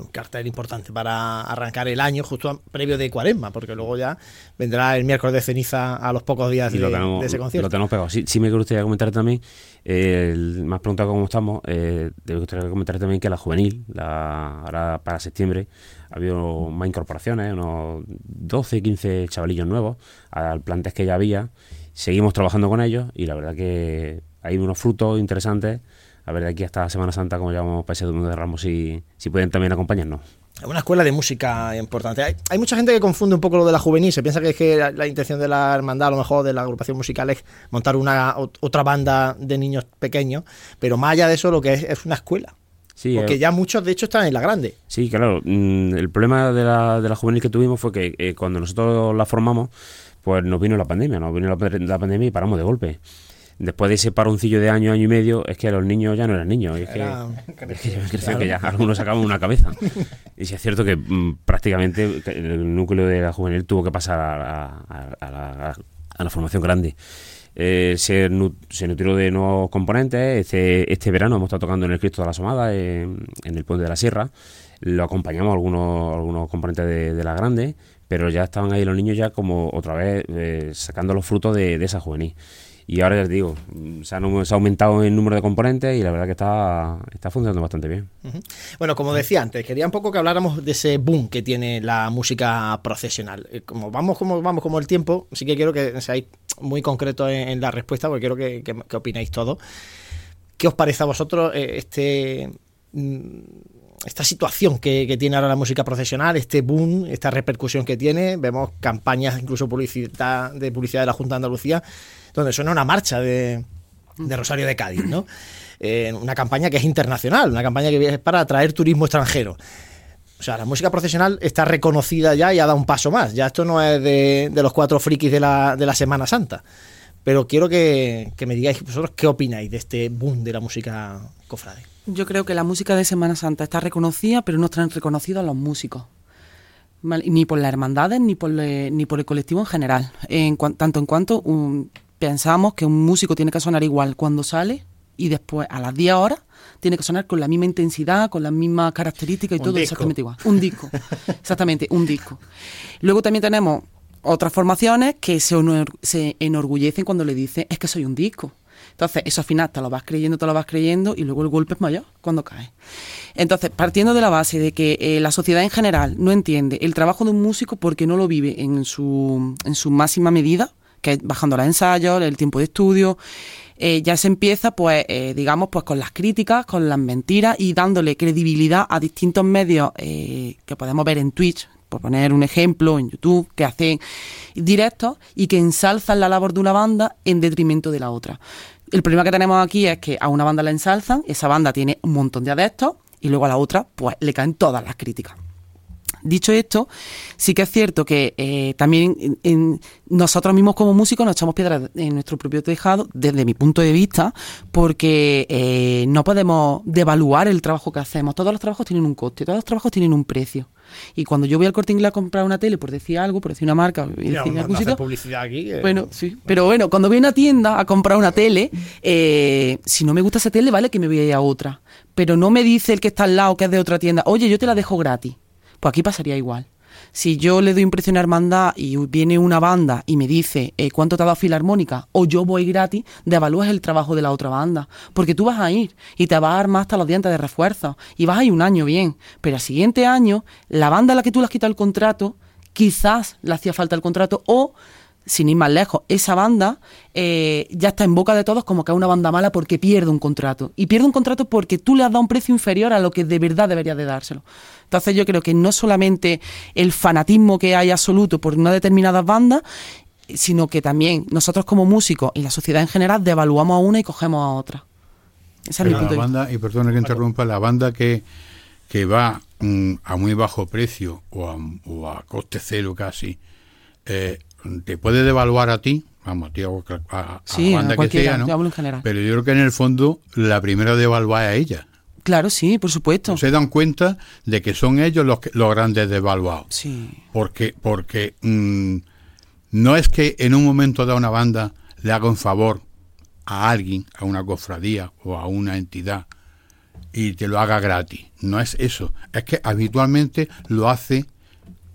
un cartel importante para arrancar el año justo previo de cuaresma, porque luego ya vendrá el miércoles de ceniza a los pocos días de, ese concierto. Lo tenemos pegado. Sí, me gustaría comentar también, eh, me has preguntado cómo estamos, eh, me gustaría comentar también que la juvenil, la, ahora para septiembre, ha habido más incorporaciones, unos 12, 15 chavalillos nuevos al plantel que ya había. Seguimos trabajando con ellos y la verdad que hay unos frutos interesantes a ver de aquí hasta Semana Santa, como llamamos País de Ramos, si, si pueden también acompañarnos. Una escuela de música importante. Hay, mucha gente que confunde un poco lo de la juvenil, se piensa que es que la, intención de la hermandad, a lo mejor de la agrupación musical, es montar una otra banda de niños pequeños, pero más allá de eso, lo que es es una escuela. Sí, Porque eh, ya muchos, de hecho, están en la grande. Sí, claro. Mm, el problema de la, de la juvenil que tuvimos fue que eh, cuando nosotros la formamos, pues nos vino la pandemia, nos vino la pandemia y paramos de golpe después de ese paroncillo de año, año y medio, es que los niños ya no eran niños. Es, que, que, ya algunos sacaban una cabeza. y si es cierto que mm, prácticamente el núcleo de la juvenil tuvo que pasar a, la, formación grande. Eh, se, se, nutrió de nuevos componentes. Este, este verano hemos estado tocando en el Cristo de la Somada, en, el Puente de la Sierra. Lo acompañamos algunos, algunos componentes de, la grande, pero ya estaban ahí los niños ya como otra vez eh, sacando los frutos de, de esa juvenil. Y ahora les digo, se, ha aumentado el número de componentes y la verdad que está, está funcionando bastante bien. Bueno, como decía antes, quería un poco que habláramos de ese boom que tiene la música profesional. Eh, como vamos como vamos como el tiempo, sí que quiero que seáis muy concretos en, la respuesta, porque quiero que, que, opináis todo. ¿Qué os parece a vosotros eh, este mm, esta situación que, que, tiene ahora la música profesional, este boom, esta repercusión que tiene. Vemos campañas, incluso publicidad de publicidad de la Junta de Andalucía, donde suena una marcha de, Rosario de Cádiz, ¿no? Eh, una campaña que es internacional, una campaña que es para atraer turismo extranjero. O sea, la música profesional está reconocida ya y ha dado un paso más. Ya esto no es de, los cuatro frikis de la, de la Semana Santa. Pero quiero que, me digáis vosotros qué opináis de este boom de la música cofrade. Yo creo que la música de Semana Santa está reconocida, pero no están reconocidos los músicos. Ni por las hermandades, ni por, ni por el colectivo en general. En tanto en cuanto un, pensamos que un músico tiene que sonar igual cuando sale y después a las 10 horas tiene que sonar con la misma intensidad, con las mismas características y todo exactamente igual. Un disco, exactamente, un disco. Luego también tenemos otras formaciones que se, se enorgullecen cuando le dicen es que soy un disco. Entonces, eso al final te lo vas creyendo, te lo vas creyendo y luego el golpe es mayor cuando cae. Entonces, partiendo de la base de que eh, la sociedad en general no entiende el trabajo de un músico porque no lo vive en su, en su máxima medida, que bajando los ensayos, el tiempo de estudio, eh, ya se empieza, pues, eh, digamos, pues con las críticas, con las mentiras y dándole credibilidad a distintos medios eh, que podemos ver en Twitch, por poner un ejemplo, en YouTube, que hacen directos y que ensalzan la labor de una banda en detrimento de la otra. El problema que tenemos aquí es que a una banda la ensalzan, esa banda tiene un montón de adeptos y luego a la otra, pues, le caen todas las críticas. Dicho esto, sí que es cierto que eh, también en, nosotros mismos como músicos nos echamos piedras en nuestro propio tejado, desde mi punto de vista, porque eh, no podemos devaluar el trabajo que hacemos. Todos los trabajos tienen un coste, todos los trabajos tienen un precio. Y cuando yo voy al corte inglés a comprar una tele, por decir algo, por decir una marca, publicidad aquí. Bueno, sí. Pero bueno, cuando voy a una tienda a comprar una tele, eh, si no me gusta esa tele, vale que me voy a ir a otra. Pero no me dice el que está al lado, que es de otra tienda, oye, yo te la dejo gratis. Pues aquí pasaría igual. Si yo le doy impresión a hermandad y viene una banda y me dice eh, cuánto te ha dado filarmónica o yo voy gratis, devalúas el trabajo de la otra banda. Porque tú vas a ir y te vas a armar hasta los dientes de refuerzo y vas a ir un año bien. Pero al siguiente año, la banda a la que tú le has quitado el contrato, quizás le hacía falta el contrato o sin ir más lejos, esa banda eh, ya está en boca de todos como que es una banda mala porque pierde un contrato. Y pierde un contrato porque tú le has dado un precio inferior a lo que de verdad debería de dárselo. Entonces yo creo que no solamente el fanatismo que hay absoluto por una determinada banda, sino que también nosotros como músicos y la sociedad en general devaluamos a una y cogemos a otra. Esa es mi punto la banda, y perdona que interrumpa, la banda que que va mm, a muy bajo precio o a, o a coste cero casi, eh, te puede devaluar a ti, vamos, tío, a, a Sí, banda a cualquiera, que sea, ¿no? yo hablo en general. Pero yo creo que en el fondo la primera devalúa a ella. Claro, sí, por supuesto. Se dan cuenta de que son ellos los, que- los grandes devaluados. Sí. Porque, porque mm, no es que en un momento dado una banda le haga un favor a alguien, a una cofradía o a una entidad y te lo haga gratis. No es eso. Es que habitualmente lo hace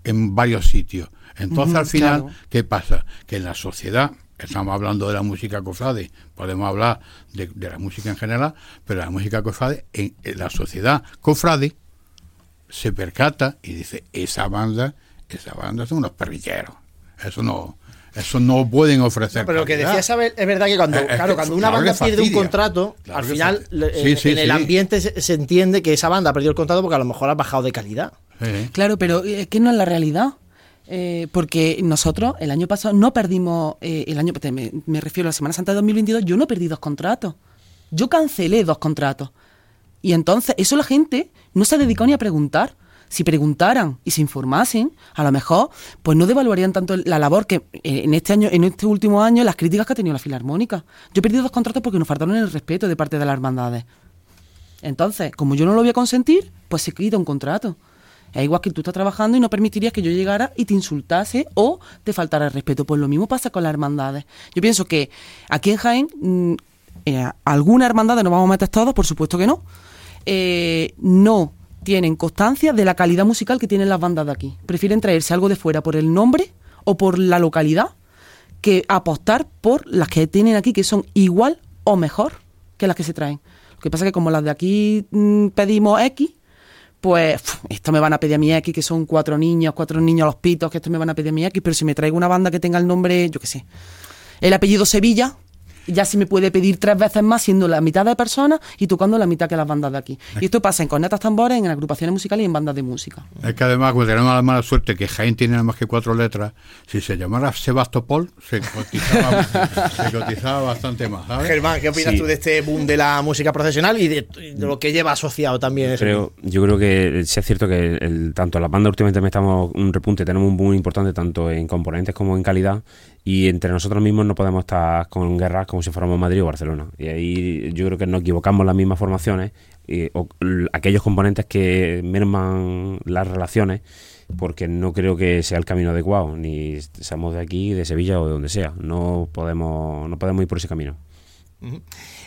en varios sitios. Entonces al final, claro. ¿qué pasa? Que en la sociedad, estamos hablando de la música cofrade, podemos hablar de, de la música en general, pero la música cofrade, en, en la sociedad cofrade, se percata y dice, esa banda, esa banda son unos perrilleros. Eso no, eso no pueden ofrecer. Pero lo que decía Isabel es verdad que cuando, Eh, es claro, cuando una claro banda pierde un contrato, Claro al final Sí, en, sí, el ambiente se, se entiende que esa banda ha perdido el contrato porque a lo mejor ha bajado de calidad. Sí. Claro, pero es que no es la realidad. Eh, porque nosotros el año pasado no perdimos, eh, el año me, me refiero a la Semana Santa de 2022, yo no perdí dos contratos. Yo cancelé dos contratos. Y entonces, eso la gente no se ha dedicado ni a preguntar. Si preguntaran y se informasen, a lo mejor, pues no devaluarían tanto la labor que eh, en este año, en este último año, las críticas que ha tenido la Filarmónica. Yo he perdido dos contratos porque nos faltaron el respeto de parte de las hermandades. Entonces, como yo no lo voy a consentir, pues se quita un contrato. Es igual que tú estás trabajando y no permitirías que yo llegara y te insultase o te faltara el respeto. Pues lo mismo pasa con las hermandades. Yo pienso que aquí en Jaén, mm, eh, algunas hermandades, no vamos a meter todos, por supuesto que no, eh, no tienen constancia de la calidad musical que tienen las bandas de aquí. Prefieren traerse algo de fuera por el nombre o por la localidad que apostar por las que tienen aquí, que son igual o mejor que las que se traen. Lo que pasa es que como las de aquí mm, pedimos X, pues esto me van a pedir a mi X, que son cuatro niños, cuatro niños a los pitos, que esto me van a pedir a mi X, pero si me traigo una banda que tenga el nombre, yo qué sé, el apellido Sevilla, ya se me puede pedir tres veces más siendo la mitad de personas y tocando la mitad que las bandas de aquí. Y esto pasa en cornetas tambores, en agrupaciones musicales y en bandas de música. Es que además, pues tenemos la mala suerte que Jaén tiene nada más que cuatro letras. Si se llamara Sebastopol, se cotizaba, se cotizaba bastante más. ¿sabes? Germán, ¿qué opinas Sí. tú de este boom de la música profesional y de, lo que lleva asociado también eso? Creo, yo creo que sí es cierto que el, tanto las bandas últimamente me estamos un repunte, tenemos un boom importante tanto en componentes como en calidad y entre nosotros mismos no podemos estar con guerras como si fuéramos Madrid o Barcelona. Y ahí yo creo que nos equivocamos las mismas formaciones y, o aquellos componentes que merman las relaciones porque no creo que sea el camino adecuado, ni seamos de aquí, de Sevilla o de donde sea. No podemos, no podemos ir por ese camino.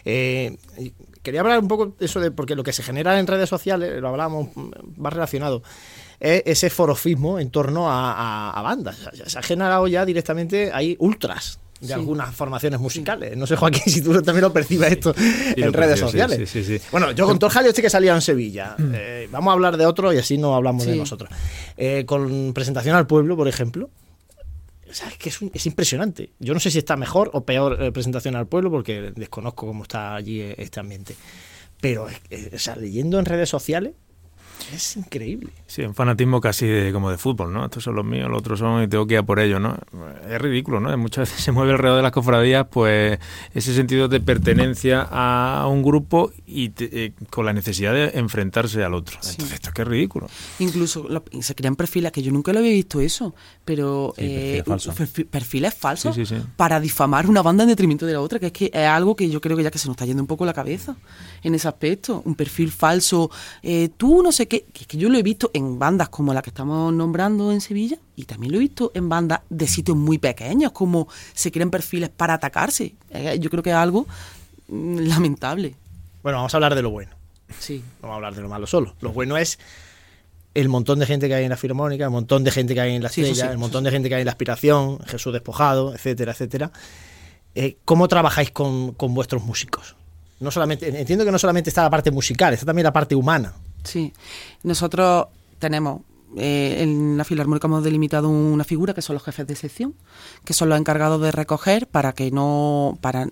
Eh, quería hablar un poco de eso de porque lo que se genera en redes sociales, lo hablábamos, va relacionado, es ese forofismo en torno a, a- a bandas. O sea, Se ha generado ya directamente, hay ultras de Sí. algunas formaciones musicales. No sé, Joaquín, si tú también lo percibes esto en redes percibo, sociales. sí, sí, sí. Bueno, yo con jaleo este que salía en Sevilla, eh, vamos a hablar de otro y así no hablamos de nosotros. Eh, con presentación al pueblo, por ejemplo, o sea, es que es, un- es impresionante. Yo no sé si está mejor o peor eh, presentación al pueblo porque desconozco cómo está allí este ambiente. Pero, es- o sea, leyendo en redes sociales, es increíble. Sí, un fanatismo casi de- como de fútbol, ¿no? Estos son los míos, los otros son y tengo que ir a por ellos, ¿no? Es ridículo, ¿no? Muchas veces se mueve alrededor de las cofradías, pues ese sentido de pertenencia a un grupo y te- eh, con la necesidad de enfrentarse al otro. Entonces, esto es que es ridículo. Incluso lo- se crean perfiles, que yo nunca lo había visto eso, pero Sí, perfiles eh, falsos. perfi- perfiles falsos sí. para difamar una banda en detrimento de la otra, que es que es algo que yo creo que ya que se nos está yendo un poco la cabeza en ese aspecto. Un perfil falso, eh, tú no sé que que yo lo he visto en bandas como la que estamos nombrando en Sevilla y también lo he visto en bandas de sitios muy pequeños, como se crean perfiles para atacarse. Eh, yo creo que es algo mm, lamentable. Bueno, vamos a hablar de lo bueno. Sí. No vamos a hablar de lo malo solo. Lo bueno es el montón de gente que hay en la Filarmónica, el montón de gente que hay en la Estrella, sí, el montón de gente que hay en la Aspiración, Jesús Despojado, etcétera, etcétera. Eh, ¿Cómo trabajáis con, con vuestros músicos? No solamente, entiendo que no solamente está la parte musical, está también la parte humana. Sí, nosotros tenemos eh, en la Filarmónica hemos delimitado una figura que son los jefes de sección, que son los encargados de recoger para que no, para,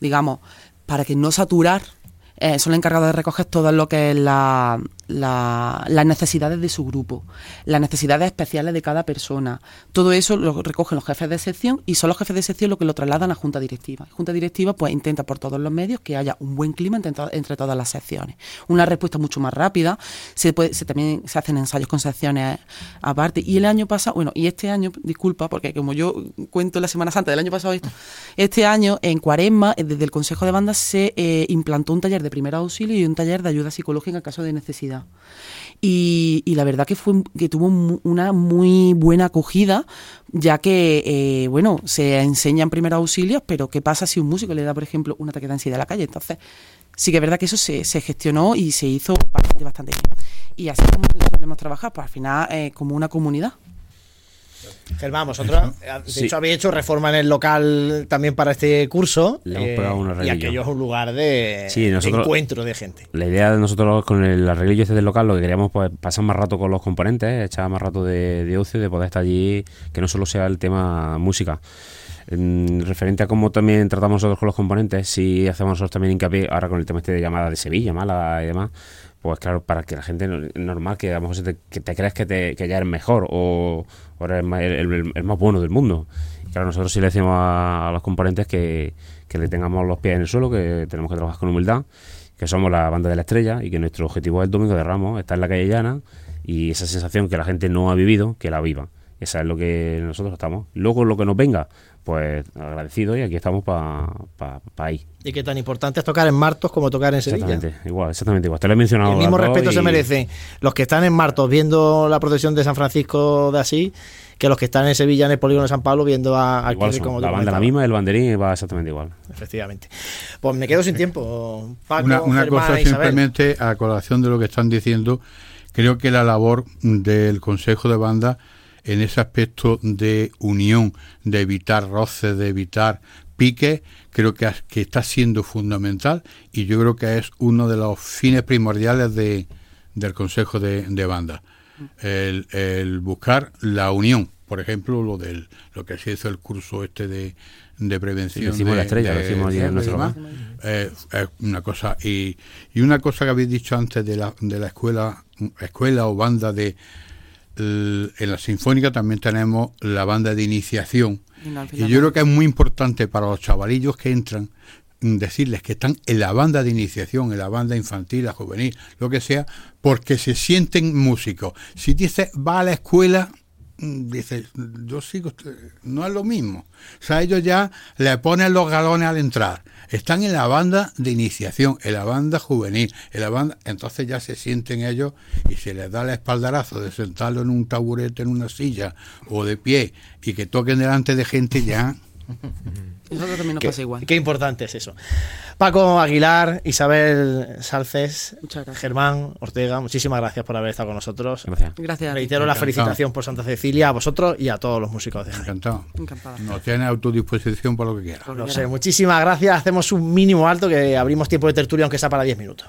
digamos, para que no saturar, eh, son los encargados de recoger todo lo que es la, las necesidades de su grupo, las necesidades especiales de cada persona. Todo eso lo recogen los jefes de sección y son los jefes de sección los que lo trasladan a Junta Directiva. Junta Directiva pues intenta por todos los medios que haya un buen clima entre, todas las secciones. Una respuesta mucho más rápida, se, puede, se también se hacen ensayos con secciones aparte. Y el año pasado, bueno, y este año, disculpa, porque como yo cuento la Semana Santa del año pasado esto, este año en Cuaresma, desde el Consejo de Bandas se eh, implantó un taller de primer auxilio y un taller de ayuda psicológica en caso de necesidad. Y, la verdad que fue que tuvo una muy buena acogida, ya que, eh, bueno, se enseñan primeros auxilios, pero ¿qué pasa si un músico le da, por ejemplo, un ataque de ansiedad a la calle? Entonces, sí que es verdad que eso se, gestionó y se hizo bastante, bastante bien. Y así como solemos trabajar, pues al final eh, como una comunidad. Germán, vosotros, eh, de hecho, habéis hecho reforma en el local también para este curso. Eh, y aquello es un lugar de, encuentro de gente. La idea de nosotros con el arreglillo este del local, lo que queríamos pues pasar más rato con los componentes, echar más rato de, de ocio, de poder estar allí, que no solo sea el tema música. referente a cómo también tratamos nosotros con los componentes, si hacemos nosotros también hincapié, ahora con el tema este de llamada de Sevilla, Málaga y demás, pues claro, para que la gente normal, que a lo mejor te, que te creas que, te, que ya eres mejor o, eres el, más bueno del mundo. Y claro, nosotros sí le decimos a, los componentes que, que, le tengamos los pies en el suelo, que tenemos que trabajar con humildad, que somos la banda de la estrella y que nuestro objetivo es el domingo de Ramos, estar en la calle llana y esa sensación que la gente no ha vivido, que la viva. Esa es lo que nosotros estamos. Luego lo que nos venga, pues agradecido y aquí estamos para pa, pa ahí. Y qué tan importante es tocar en Martos como tocar en Sevilla. Exactamente, igual, exactamente igual. Te lo he mencionado. El mismo respeto se merecen los que están en Martos viendo la procesión de San Francisco de así que los que están en Sevilla en el polígono de San Pablo viendo a, a como La banda la misma, el banderín va exactamente igual. Efectivamente. Pues me quedo sin tiempo. una, una cosa simplemente a colación de lo que están diciendo, creo que la labor del Consejo de Banda en ese aspecto de unión, de evitar roces, de evitar piques, creo que, que está siendo fundamental y yo creo que es uno de los fines primordiales de, del Consejo de, Banda. El, buscar la unión, por ejemplo, lo del lo que se hizo el curso este de, de prevención. de, la estrella, decimos eh, es una cosa y, y una cosa que habéis dicho antes de la, de la escuela escuela o banda de en la Sinfónica también tenemos la banda de iniciación. Y, yo creo que es muy importante para los chavalillos que entran mm, decirles que están en la banda de iniciación, en la banda infantil, la juvenil, lo que sea, porque se sienten músicos. Si dices, va a la escuela, mm, dice, yo sigo, no es lo mismo. O sea, ellos ya le ponen los galones al entrar están en la banda de iniciación, en la banda juvenil, en la banda, entonces ya se sienten ellos y se les da el espaldarazo de sentarlo en un taburete, en una silla o de pie y que toquen delante de gente ya Eso también nos pasa igual. Qué importante es eso. Paco Aguilar, Isabel Salces, Germán Ortega, muchísimas gracias por haber estado con nosotros. Gracias. gracias Reitero la felicitación por Santa Cecilia a vosotros y a todos los músicos de Jaén. Encantado. Nos tiene a tu disposición por lo que quieras. No sé, muchísimas gracias. Hacemos un mínimo alto que abrimos tiempo de tertulia, aunque sea para 10 minutos.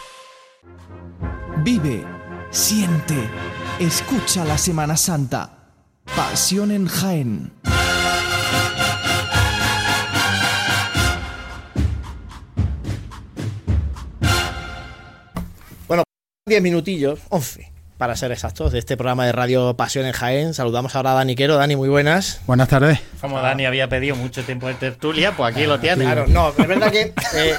Vive, siente, escucha la Semana Santa. Pasión en Jaén. Bueno, 10 minutillos, 11 para ser exactos, de este programa de Radio Pasión en Jaén. Saludamos ahora a Dani Quero. Dani, muy buenas. Buenas tardes. Como Dani había pedido mucho tiempo de tertulia, pues aquí lo tiene. Claro, no, es verdad que eh,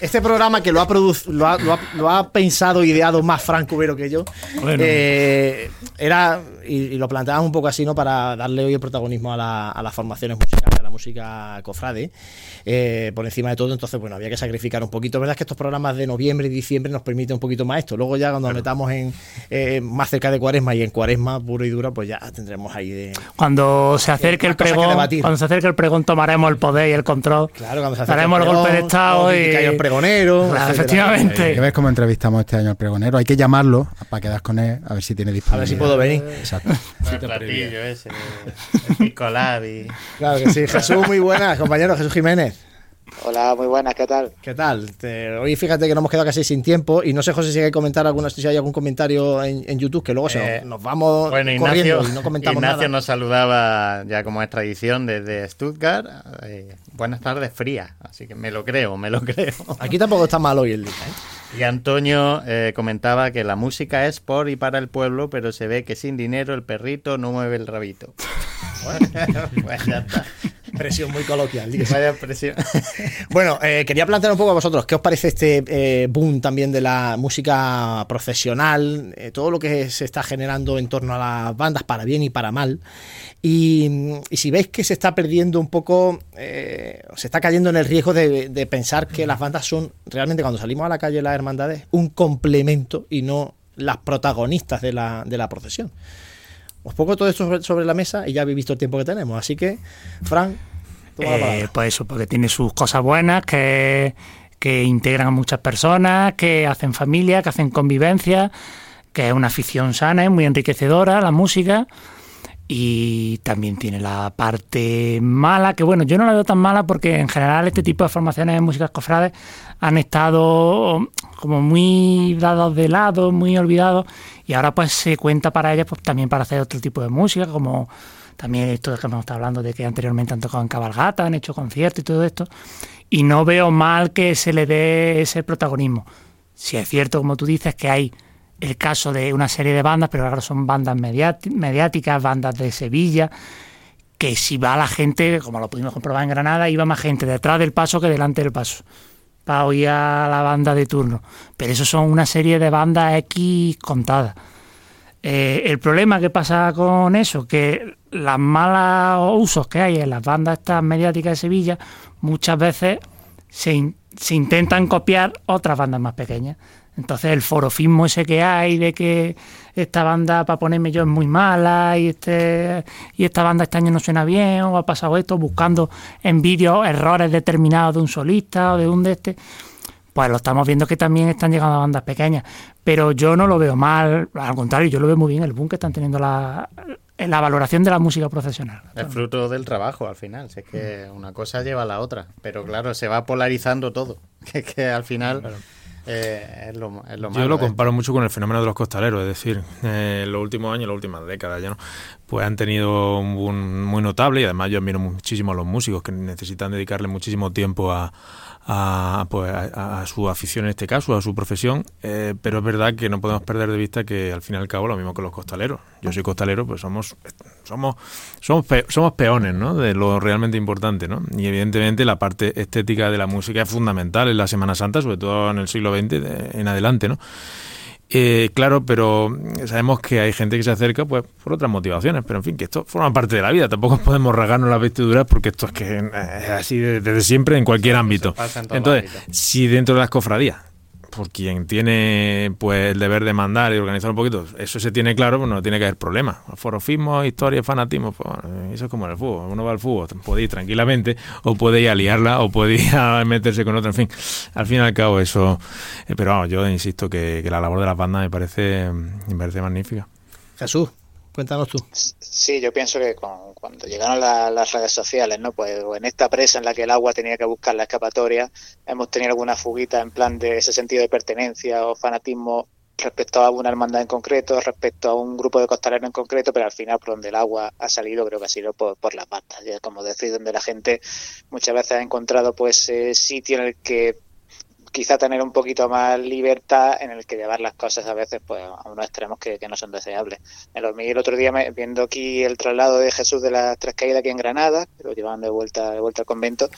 este programa que lo ha, lo ha, lo ha, pensado, ideado más Frank Cubero que yo, eh, era, y, lo planteábamos un poco así, ¿no? Para darle hoy el protagonismo a, la, a las formaciones musicales, música cofrade, eh, por encima de todo, entonces, bueno, había que sacrificar un poquito. verdad es que estos programas de noviembre y diciembre nos permiten un poquito más esto. Luego ya cuando metamos en eh, más cerca de cuaresma y en cuaresma puro y dura, pues ya tendremos ahí de... Cuando se acerque el pregón, cuando se acerque el pregón tomaremos el poder y el control. Claro, cuando se acerque Haremos el, golpe de Estado y... el pregonero. efectivamente. Hay que ver cómo entrevistamos este año al pregonero. Hay que llamarlo para quedar con él, a ver si tiene disponibilidad. A ver si puedo venir. Exacto. el platillo ese, el Claro que sí. Jesús, muy buenas, compañero Jesús Jiménez. Hola, muy buenas, ¿qué tal? ¿Qué tal? hoy fíjate que nos hemos quedado casi sin tiempo y no sé, José, si hay que comentar alguna, si hay algún comentario en, YouTube, que luego se nos, eh, vamos bueno, corriendo y no comentamos Ignacio nos saludaba ya como es tradición desde Stuttgart. Eh, buenas tardes, fría, así que me lo creo, me lo creo. Aquí tampoco está mal hoy el día, ¿eh? Y Antonio comentaba que la música es por y para el pueblo, pero se ve que sin dinero el perrito no mueve el rabito. bueno, pues ya está. Presión muy coloquial. Vaya presión. bueno, eh, quería plantear un poco a vosotros, ¿qué os parece este eh, boom también de la música profesional? Eh, todo lo que se está generando en torno a las bandas, para bien y para mal. Y, si veis que se está perdiendo un poco, se está cayendo en el riesgo de, pensar que las bandas son realmente, cuando salimos a la calle las hermandades, un complemento y no las protagonistas de la, de la procesión. Os pongo todo esto sobre, la mesa y ya habéis visto el tiempo que tenemos. Así que, Fran, toma eh, Pues eso, porque tiene sus cosas buenas, que, que integran a muchas personas, que hacen familia, que hacen convivencia, que es una afición sana, es muy enriquecedora la música. Y también tiene la parte mala, que bueno, yo no la veo tan mala porque en general este tipo de formaciones de músicas cofrades han estado como muy dados de lado, muy olvidados, y ahora pues se cuenta para ellas pues también para hacer otro tipo de música, como también esto de que hemos estado hablando de que anteriormente han tocado en cabalgata, han hecho conciertos y todo esto, y no veo mal que se le dé ese protagonismo. Si es cierto, como tú dices, que hay el caso de una serie de bandas, pero ahora son bandas mediáticas, bandas de Sevilla, que si va la gente, como lo pudimos comprobar en Granada, iba más gente detrás del paso que delante del paso para oír a la banda de turno. Pero eso son una serie de bandas X contadas. Eh, el problema que pasa con eso, que las malas usos que hay en las bandas estas mediáticas de Sevilla, muchas veces se, se intentan copiar otras bandas más pequeñas. Entonces el forofismo ese que hay de que esta banda para ponerme yo es muy mala y este y esta banda este año no suena bien o ha pasado esto buscando en vídeos errores determinados de un solista o de un de este pues lo estamos viendo que también están llegando a bandas pequeñas pero yo no lo veo mal al contrario yo lo veo muy bien el boom que están teniendo la, la valoración de la música profesional. Es fruto del trabajo al final, es que una cosa lleva a la otra, pero claro, se va polarizando todo, que, que al final... Eh, es lo, Yo lo comparo mucho con el fenómeno de los costaleros, es decir, eh, en los últimos años, las últimas décadas ya no, pues han tenido un muy notable y además yo admiro muchísimo a los músicos que necesitan dedicarle muchísimo tiempo a, a, pues, a, su afición en este caso, a su profesión, eh, pero es verdad que no podemos perder de vista que al fin y al cabo lo mismo que los costaleros. Yo soy costalero, pues somos somos somos, somos peones ¿no? de lo realmente importante, ¿no? Y evidentemente la parte estética de la música es fundamental en la Semana Santa, sobre todo en el siglo XX en adelante, ¿no? Eh, claro, pero sabemos que hay gente que se acerca pues por otras motivaciones, pero en fin, que esto forma parte de la vida. Tampoco podemos rasgarnos las vestiduras porque esto es que es así desde siempre en cualquier ámbito. Entonces, si dentro de las cofradías por quien tiene pues el deber de mandar y organizar un poquito, eso se tiene claro, pues no tiene que haber problema. Forofismo, historia, fanatismo, pues eso es como en el fútbol. Uno va al fútbol, puede ir tranquilamente, o puede ir o puede ir meterse con otro, en fin. Al fin y al cabo, eso. Eh, pero vamos, yo insisto que, que la labor de la banda me parece, me parece magnífica. Jesús. Cuéntanos tú. Sí, yo pienso que cuando llegaron las redes sociales, ¿no? Pues en esta presa en la que el agua tenía que buscar la escapatoria, hemos tenido alguna fuguita en plan de ese sentido de pertenencia o fanatismo respecto a una hermandad en concreto, respecto a un grupo de costaleros en concreto, pero al final por donde el agua ha salido creo que ha sido por, por las patas, como decir, donde la gente muchas veces ha encontrado pues eh, sitio en el que quizá tener un poquito más libertad en el que llevar las cosas a veces pues a unos extremos que, no son deseables. Me lo el otro día viendo aquí el traslado de Jesús de las Tres Caídas aquí en Granada, que lo llevaban de vuelta, de vuelta al convento,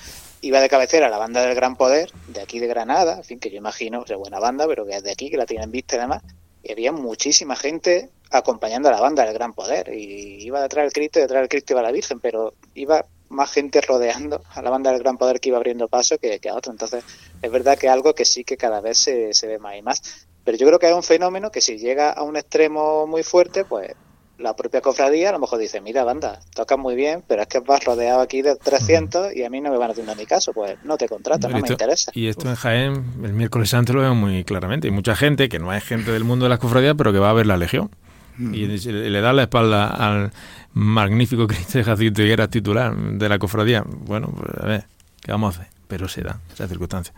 iba de cabecera la banda del Gran Poder, de aquí de Granada, en fin, que yo imagino, es buena banda, pero que es de aquí, que la tienen vista y demás, y había muchísima gente acompañando a la banda del Gran Poder, y iba detrás del Cristo y detrás del Cristo iba la Virgen, pero iba más gente rodeando a la banda del Gran Poder que iba abriendo paso que, a otro. Entonces, es verdad que es algo que sí que cada vez se, se ve más y más. Pero yo creo que es un fenómeno que si llega a un extremo muy fuerte, pues la propia cofradía a lo mejor dice, mira, banda, tocas muy bien, pero es que vas rodeado aquí de 300 y a mí no me van a hacer ni caso, pues no te contrato, no, me interesa. Y esto en Jaén, el miércoles santo lo vemos muy claramente. Hay mucha gente que no es gente del mundo de las cofradías, pero que va a ver la Legión. Y le da la espalda al magnífico Cristo de Jacinto y era titular de la cofradía. Bueno, pues a ver, ¿qué vamos a hacer? Pero se da esa circunstancia.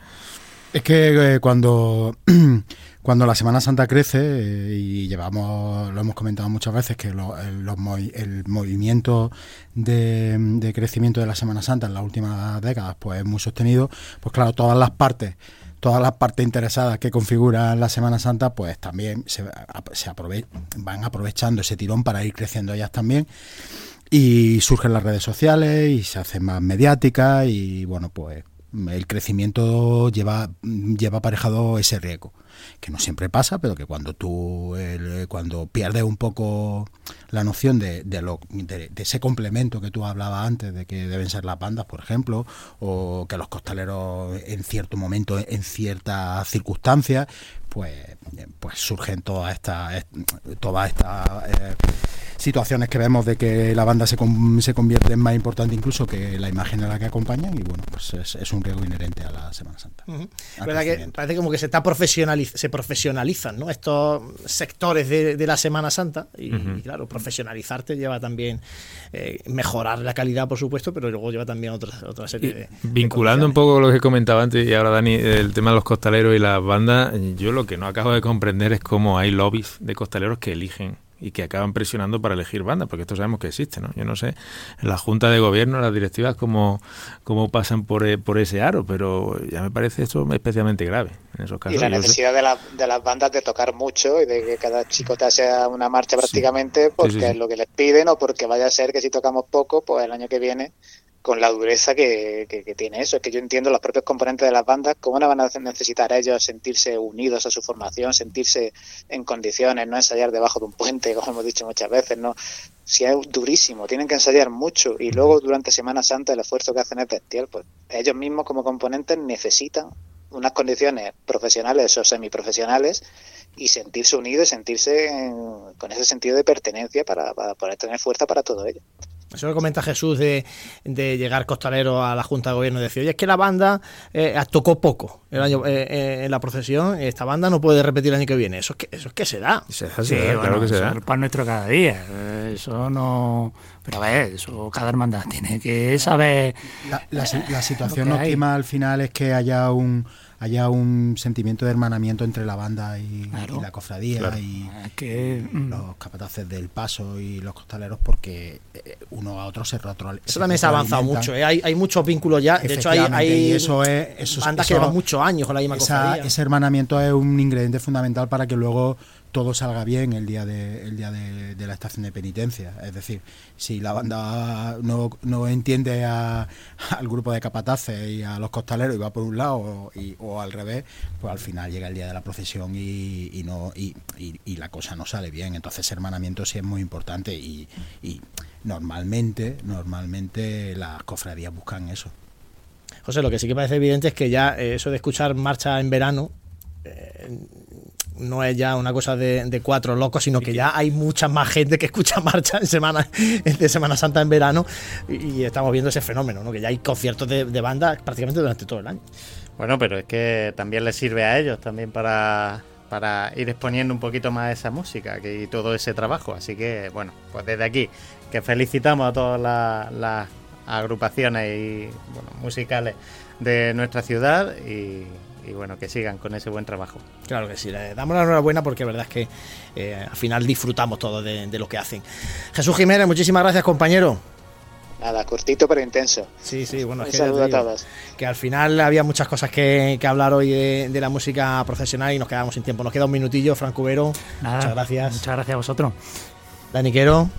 Es que eh, cuando cuando la Semana Santa crece, eh, y llevamos, lo hemos comentado muchas veces, que el movimiento de, crecimiento de la Semana Santa en las últimas décadas pues es muy sostenido, pues claro, todas las partes todas las partes interesadas que configuran la Semana Santa, pues también se, van aprovechando ese tirón para ir creciendo ellas también. Y surgen las redes sociales y se hacen más mediáticas y bueno, pues el crecimiento lleva, lleva aparejado ese riesgo que no siempre pasa, pero que cuando tú cuando pierdes un poco la noción de, de, lo, de, ese complemento que tú hablabas antes, de que deben ser las bandas, por ejemplo, o que los costaleros en cierto momento, en ciertas circunstancias, pues, pues surgen todas estas todas estas eh, situaciones que vemos de que la banda se, se convierte en más importante incluso que la imagen a la que acompañan y bueno, pues es, un riesgo inherente a la Semana Santa. que parece como que se está profesionaliz se profesionalizan ¿no? estos sectores de, la Semana Santa y, claro, profesionalizarte lleva también eh, mejorar la calidad, por supuesto, pero luego lleva también otra, otra serie de... Vinculando un poco lo que comentaba antes y ahora Dani, el tema de los costaleros y las bandas, yo lo que no acabo de comprender es cómo hay lobbies de costaleros que eligen y que acaban presionando para elegir bandas, porque esto sabemos que existe, ¿no? Yo no sé, en la Junta de Gobierno, las directivas, cómo, cómo pasan por, eh, por ese aro, pero ya me parece esto especialmente grave en esos casos. Y la necesidad de, de, las bandas de tocar mucho y de que cada chico te sea una marcha prácticamente porque es lo que les piden o porque vaya a ser que si tocamos poco, pues el año que viene con la dureza que, tiene eso. Es que yo entiendo los propios componentes de las bandas, cómo no van a necesitar ellos sentirse unidos a su formación, sentirse en condiciones, no ensayar debajo de un puente, como hemos dicho muchas veces, no. Si es durísimo, tienen que ensayar mucho y luego durante Semana Santa el esfuerzo que hacen es bestial, pues ellos mismos como componentes necesitan unas condiciones profesionales o semiprofesionales y sentirse unidos y sentirse con ese sentido de pertenencia para, para poder tener fuerza para todo ello. Eso lo comenta Jesús de, llegar costalero a la Junta de Gobierno y decir, oye, es que la banda eh, tocó poco el año, eh, eh, en la procesión, esta banda no puede repetir el año que viene. Eso es que, eso es que se da. sí, claro que se da. para nuestro cada día. Eso no... Pero a ver, eso cada hermandad tiene que saber... La, la situación óptima al final es que haya un haya un sentimiento de hermanamiento entre la banda y, la cofradía y, mm. los capataces del paso y los costaleros porque eh, uno a otro se retroalimentan. Eso también se ha avanzado mucho, ¿eh? hay, hay muchos vínculos ya, de hecho hay, hay eso es, bandas que llevan muchos años con la misma cofradía. Ese hermanamiento es un ingrediente fundamental para que luego todo salga bien el día de, el día de, la estación de penitencia. Es decir, si la banda no, no entiende al grupo de capataces y a los costaleros y va por un lado o, al revés, pues al final llega el día de la procesión y, no y, la cosa no sale bien. Entonces, hermanamiento sí es muy importante y, normalmente, normalmente las cofradías buscan eso. José, lo que sí que parece evidente es que ya eh, eso de escuchar marcha en verano eh, no es ya una cosa de, cuatro locos, sino que ya hay mucha más gente que escucha marcha en semana, de Semana Santa en verano y, estamos viendo ese fenómeno, ¿no? que ya hay conciertos de, banda prácticamente durante todo el año. Bueno, pero es que también les sirve a ellos también para, para ir exponiendo un poquito más esa música que, y todo ese trabajo. Así que, bueno, pues desde aquí, que felicitamos a todas las, agrupaciones y, musicales de nuestra ciudad y y bueno, que sigan con ese buen trabajo. Claro que sí, le damos la enhorabuena porque la verdad es que eh, al final disfrutamos todo de, lo que hacen. Jesús Jiménez, muchísimas gracias compañero. Nada, cortito pero intenso. Sí, sí, bueno, a todos. Que al final había muchas cosas que, hablar hoy de, la música profesional y nos quedamos sin tiempo. Nos queda un minutillo, Franco Vero. muchas gracias. Muchas gracias a vosotros. Daniquero.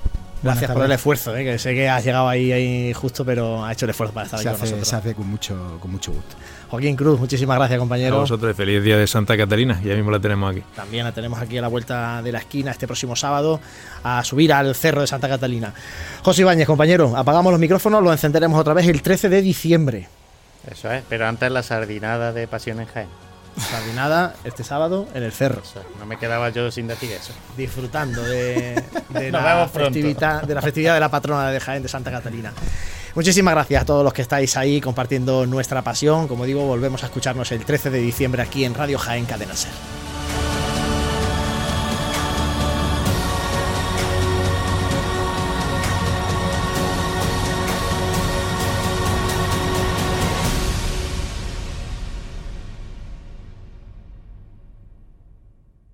Gracias por el esfuerzo, ¿eh? que sé que has llegado ahí, ahí justo, pero ha hecho el esfuerzo para estar se aquí hace, con nosotros. Se hace con mucho, con mucho gusto. Joaquín Cruz, muchísimas gracias, A compañero. vosotros, feliz día de Santa Catalina. Ya mismo la tenemos aquí. También la tenemos aquí a la vuelta de la esquina este próximo sábado a subir al cerro de Santa Catalina. José Ibáñez, compañero, apagamos los micrófonos, los encenderemos otra vez el 13 de diciembre. Eso es, pero antes la sardinada de Pasión en Jaén. Sardinada este sábado en el cerro. No me quedaba yo sin decir eso. disfrutando de, de la festividad, de la festividad de la patrona de Jaén de Santa Catalina. Muchísimas gracias a todos los que estáis ahí compartiendo nuestra pasión. Como digo, volvemos a escucharnos el 13 de diciembre aquí en Radio Jaén Cadena Ser.